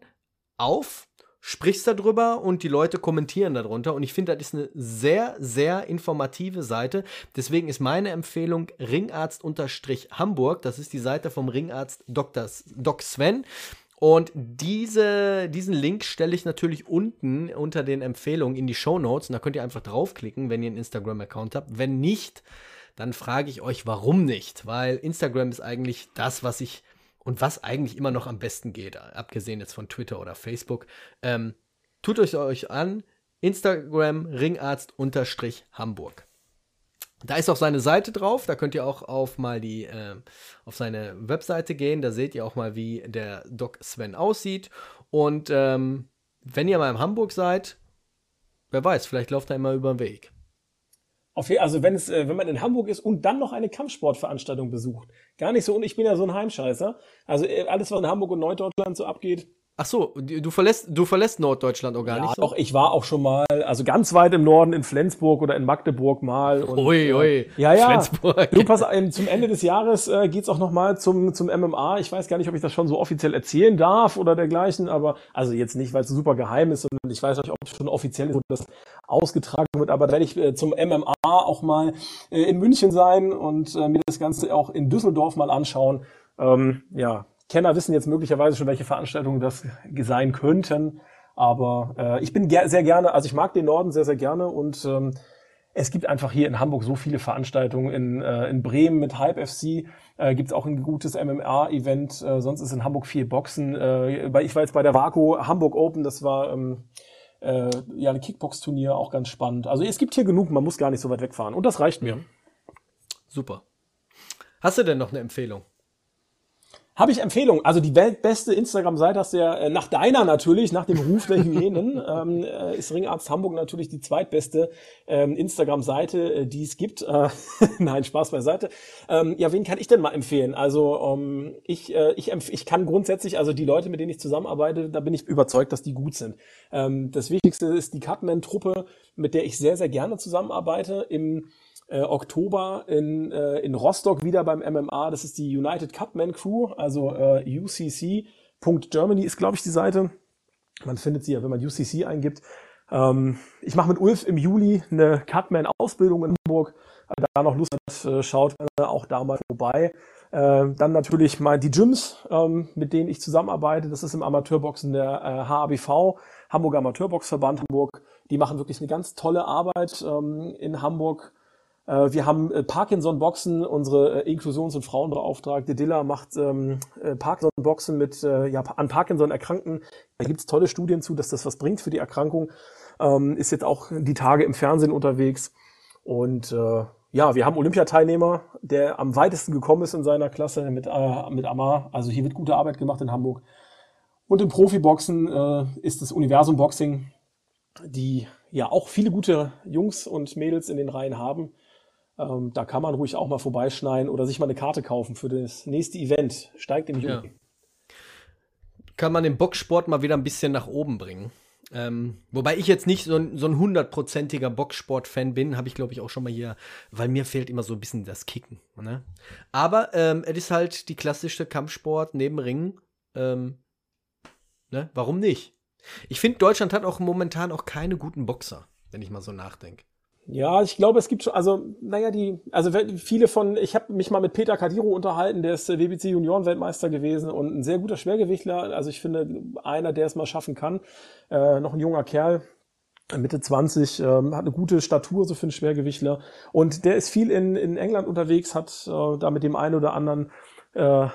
auf, sprichst darüber und die Leute kommentieren darunter. Und ich finde, das ist eine sehr, sehr informative Seite. Deswegen ist meine Empfehlung Ringarzt-Hamburg. Das ist die Seite vom Ringarzt Dr. Doc Sven. Und diese, diesen Link stelle ich natürlich unten unter den Empfehlungen in die Show Notes. Und da könnt ihr einfach draufklicken, wenn ihr einen Instagram-Account habt. Wenn nicht, dann frage ich euch, warum nicht? Weil Instagram ist eigentlich das, was ich und was eigentlich immer noch am besten geht, abgesehen jetzt von Twitter oder Facebook. Ähm, tut euch euch an, Instagram Ringarzt-Hamburg. Da ist auch seine Seite drauf, da könnt ihr auch auf mal die äh, auf seine Webseite gehen, da seht ihr auch mal, wie der Doc Sven aussieht. Und ähm, wenn ihr mal in Hamburg seid, wer weiß, vielleicht lauft er immer über den Weg. Okay, also wenn es, äh, wenn man in Hamburg ist und dann noch eine Kampfsportveranstaltung besucht, gar nicht so. Und ich bin ja so ein Heimscheißer. Also äh, alles, was in Hamburg und Norddeutschland so abgeht, Ach so, du verlässt, du verlässt Norddeutschland auch gar ja, nicht so? Doch, ich war auch schon mal, also ganz weit im Norden in Flensburg oder in Magdeburg mal. Und, ui, ui. Ja, ja. Flensburg. Du, pass, zum Ende des Jahres äh, geht's auch noch mal zum, zum MMA. Ich weiß gar nicht, ob ich das schon so offiziell erzählen darf oder dergleichen, aber also jetzt nicht, weil es super geheim ist und ich weiß nicht, ob es schon offiziell ist, das ausgetragen wird, aber da werde ich äh, zum MMA auch mal äh, in München sein und äh, mir das Ganze auch in Düsseldorf mal anschauen. Ähm, ja, Kenner wissen jetzt möglicherweise schon, welche Veranstaltungen das sein könnten. Aber äh, ich bin ger sehr gerne, also ich mag den Norden sehr, sehr gerne und ähm, es gibt einfach hier in Hamburg so viele Veranstaltungen. In, äh, in Bremen mit Hype FC äh, gibt es auch ein gutes MMA-Event. Äh, sonst ist in Hamburg viel Boxen. Äh, ich war jetzt bei der Vaco Hamburg Open, das war ähm, äh, ja ein Kickbox-Turnier, auch ganz spannend. Also es gibt hier genug, man muss gar nicht so weit wegfahren. Und das reicht mir. Super. Hast du denn noch eine Empfehlung? Habe ich Empfehlung. Also die weltbeste Instagram-Seite hast du ja äh, nach deiner natürlich, nach dem Ruf der Hyänen, ähm, äh, ist Ringarzt Hamburg natürlich die zweitbeste ähm, Instagram-Seite, äh, die es gibt. Nein, Spaß beiseite. Ähm, ja, wen kann ich denn mal empfehlen? Also ähm, ich, ich, ich kann grundsätzlich, also die Leute, mit denen ich zusammenarbeite, da bin ich überzeugt, dass die gut sind. Ähm, das Wichtigste ist die Cutman-Truppe, mit der ich sehr, sehr gerne zusammenarbeite. Im äh, Oktober in, äh, in Rostock wieder beim MMA. Das ist die United Cutman Crew, also äh, UCC.Germany ist, glaube ich, die Seite. Man findet sie ja, wenn man UCC eingibt. Ähm, ich mache mit Ulf im Juli eine Cutman-Ausbildung in Hamburg. Also da noch Lust hat, äh, schaut auch da mal vorbei. Äh, dann natürlich mal die Gyms, ähm, mit denen ich zusammenarbeite. Das ist im Amateurboxen der äh, HABV, Hamburger Amateurboxverband Hamburg. Die machen wirklich eine ganz tolle Arbeit ähm, in Hamburg wir haben äh, Parkinson-Boxen, unsere äh, Inklusions- und Frauenbeauftragte Dilla macht ähm, Parkinson-Boxen mit äh, ja, an Parkinson Erkrankten. Da gibt's tolle Studien zu, dass das was bringt für die Erkrankung. Ähm, ist jetzt auch die Tage im Fernsehen unterwegs. Und äh, ja, wir haben Olympiateilnehmer, der am weitesten gekommen ist in seiner Klasse mit, äh, mit Amar. Also hier wird gute Arbeit gemacht in Hamburg. Und im Profiboxen äh, ist das Universum Boxing, die ja auch viele gute Jungs und Mädels in den Reihen haben. Ähm, da kann man ruhig auch mal vorbeischneiden oder sich mal eine Karte kaufen für das nächste Event. Steigt im Juli. Ja. Kann man den Boxsport mal wieder ein bisschen nach oben bringen. Ähm, wobei ich jetzt nicht so ein, so ein hundertprozentiger Boxsport-Fan bin, habe ich glaube ich auch schon mal hier, weil mir fehlt immer so ein bisschen das Kicken. Ne? Aber ähm, es ist halt die klassische Kampfsport neben Ringen. Ähm, ne? Warum nicht? Ich finde, Deutschland hat auch momentan auch keine guten Boxer, wenn ich mal so nachdenke. Ja, ich glaube, es gibt schon, also, naja, die, also viele von, ich habe mich mal mit Peter Kadiro unterhalten, der ist WBC Junioren-Weltmeister gewesen und ein sehr guter Schwergewichtler. Also ich finde, einer, der es mal schaffen kann, äh, noch ein junger Kerl, Mitte 20, ähm, hat eine gute Statur so für einen Schwergewichtler. Und der ist viel in, in England unterwegs, hat äh, da mit dem einen oder anderen äh,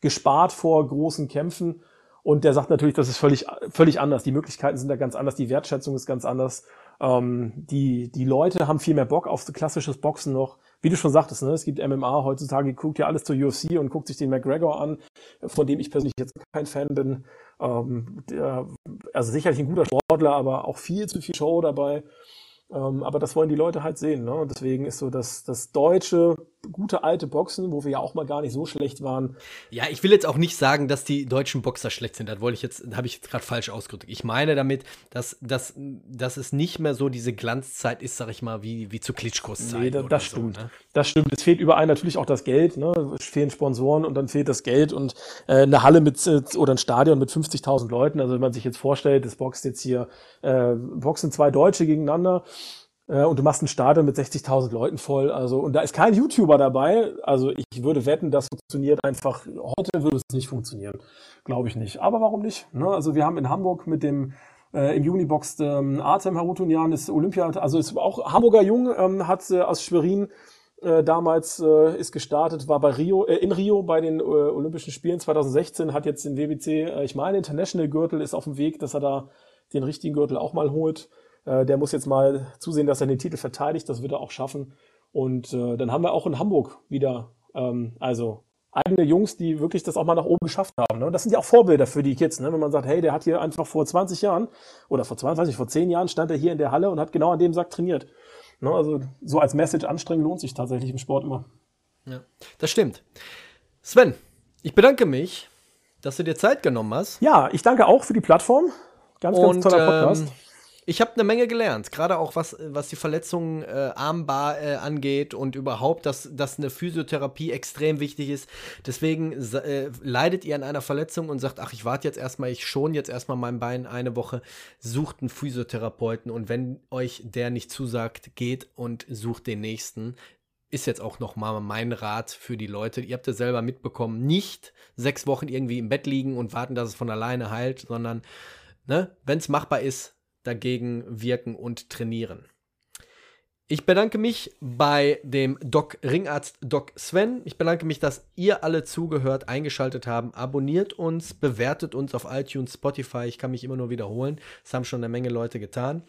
gespart vor großen Kämpfen. Und der sagt natürlich, das ist völlig, völlig anders. Die Möglichkeiten sind da ganz anders, die Wertschätzung ist ganz anders. Ähm, die, die Leute haben viel mehr Bock auf klassisches Boxen noch. Wie du schon sagtest, ne, es gibt MMA heutzutage, guckt ja alles zur UFC und guckt sich den McGregor an, von dem ich persönlich jetzt kein Fan bin. Ähm, der, also sicherlich ein guter Sportler, aber auch viel zu viel Show dabei. Ähm, aber das wollen die Leute halt sehen. Ne? Und deswegen ist so das, das deutsche, gute alte Boxen, wo wir ja auch mal gar nicht so schlecht waren. Ja, ich will jetzt auch nicht sagen, dass die deutschen Boxer schlecht sind. Das wollte ich jetzt, habe ich jetzt gerade falsch ausgedrückt. Ich meine damit, dass, dass, dass es nicht mehr so diese Glanzzeit ist, sag ich mal, wie, wie zu Klitschkos Zeit. Nee, das, das stimmt. So, ne? Das stimmt. Es fehlt überall natürlich auch das Geld. Ne? Es fehlen Sponsoren und dann fehlt das Geld und äh, eine Halle mit äh, oder ein Stadion mit 50.000 Leuten. Also wenn man sich jetzt vorstellt, das boxt jetzt hier, äh, boxen zwei Deutsche gegeneinander und du machst ein Stadion mit 60.000 Leuten voll. Also, und da ist kein YouTuber dabei. Also, ich würde wetten, das funktioniert einfach. Heute würde es nicht funktionieren. Glaube ich nicht. Aber warum nicht? Ne? Also, wir haben in Hamburg mit dem äh, im Juni boxt ähm, Artem Harutunian, ist Olympia, also ist auch Hamburger Jung, ähm, hat äh, aus Schwerin äh, damals äh, ist gestartet, war bei Rio, äh, in Rio bei den äh, Olympischen Spielen 2016, hat jetzt den WBC, äh, ich meine, International Gürtel ist auf dem Weg, dass er da den richtigen Gürtel auch mal holt. Äh, der muss jetzt mal zusehen, dass er den Titel verteidigt. Das wird er auch schaffen. Und äh, dann haben wir auch in Hamburg wieder, ähm, also eigene Jungs, die wirklich das auch mal nach oben geschafft haben. Ne? Das sind ja auch Vorbilder für die Kids, ne? wenn man sagt, hey, der hat hier einfach vor 20 Jahren oder vor 20, vor 10 Jahren stand er hier in der Halle und hat genau an dem Sack trainiert. Ne? Also so als Message anstrengen lohnt sich tatsächlich im Sport immer. Ja, das stimmt. Sven, ich bedanke mich, dass du dir Zeit genommen hast. Ja, ich danke auch für die Plattform. Ganz, ganz toller Podcast. Ähm, ich habe eine Menge gelernt, gerade auch was, was die Verletzungen äh, Armbar äh, angeht und überhaupt, dass, dass eine Physiotherapie extrem wichtig ist. Deswegen äh, leidet ihr an einer Verletzung und sagt, ach, ich warte jetzt erstmal, ich schon jetzt erstmal mein Bein eine Woche, sucht einen Physiotherapeuten und wenn euch der nicht zusagt, geht und sucht den nächsten. Ist jetzt auch nochmal mein Rat für die Leute. Ihr habt es selber mitbekommen, nicht sechs Wochen irgendwie im Bett liegen und warten, dass es von alleine heilt, sondern ne, wenn es machbar ist, dagegen wirken und trainieren. Ich bedanke mich bei dem Doc Ringarzt Doc Sven. Ich bedanke mich, dass ihr alle zugehört, eingeschaltet haben. Abonniert uns, bewertet uns auf iTunes, Spotify. Ich kann mich immer nur wiederholen. Das haben schon eine Menge Leute getan.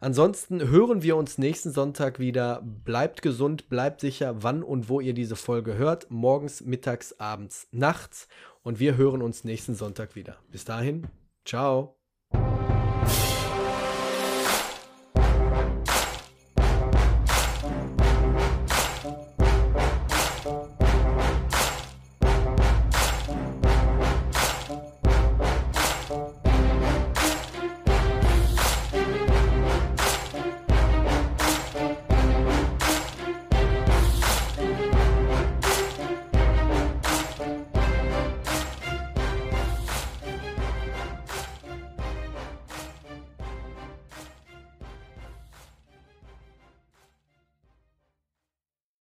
Ansonsten hören wir uns nächsten Sonntag wieder. Bleibt gesund, bleibt sicher, wann und wo ihr diese Folge hört. Morgens, mittags, abends, nachts. Und wir hören uns nächsten Sonntag wieder. Bis dahin, ciao.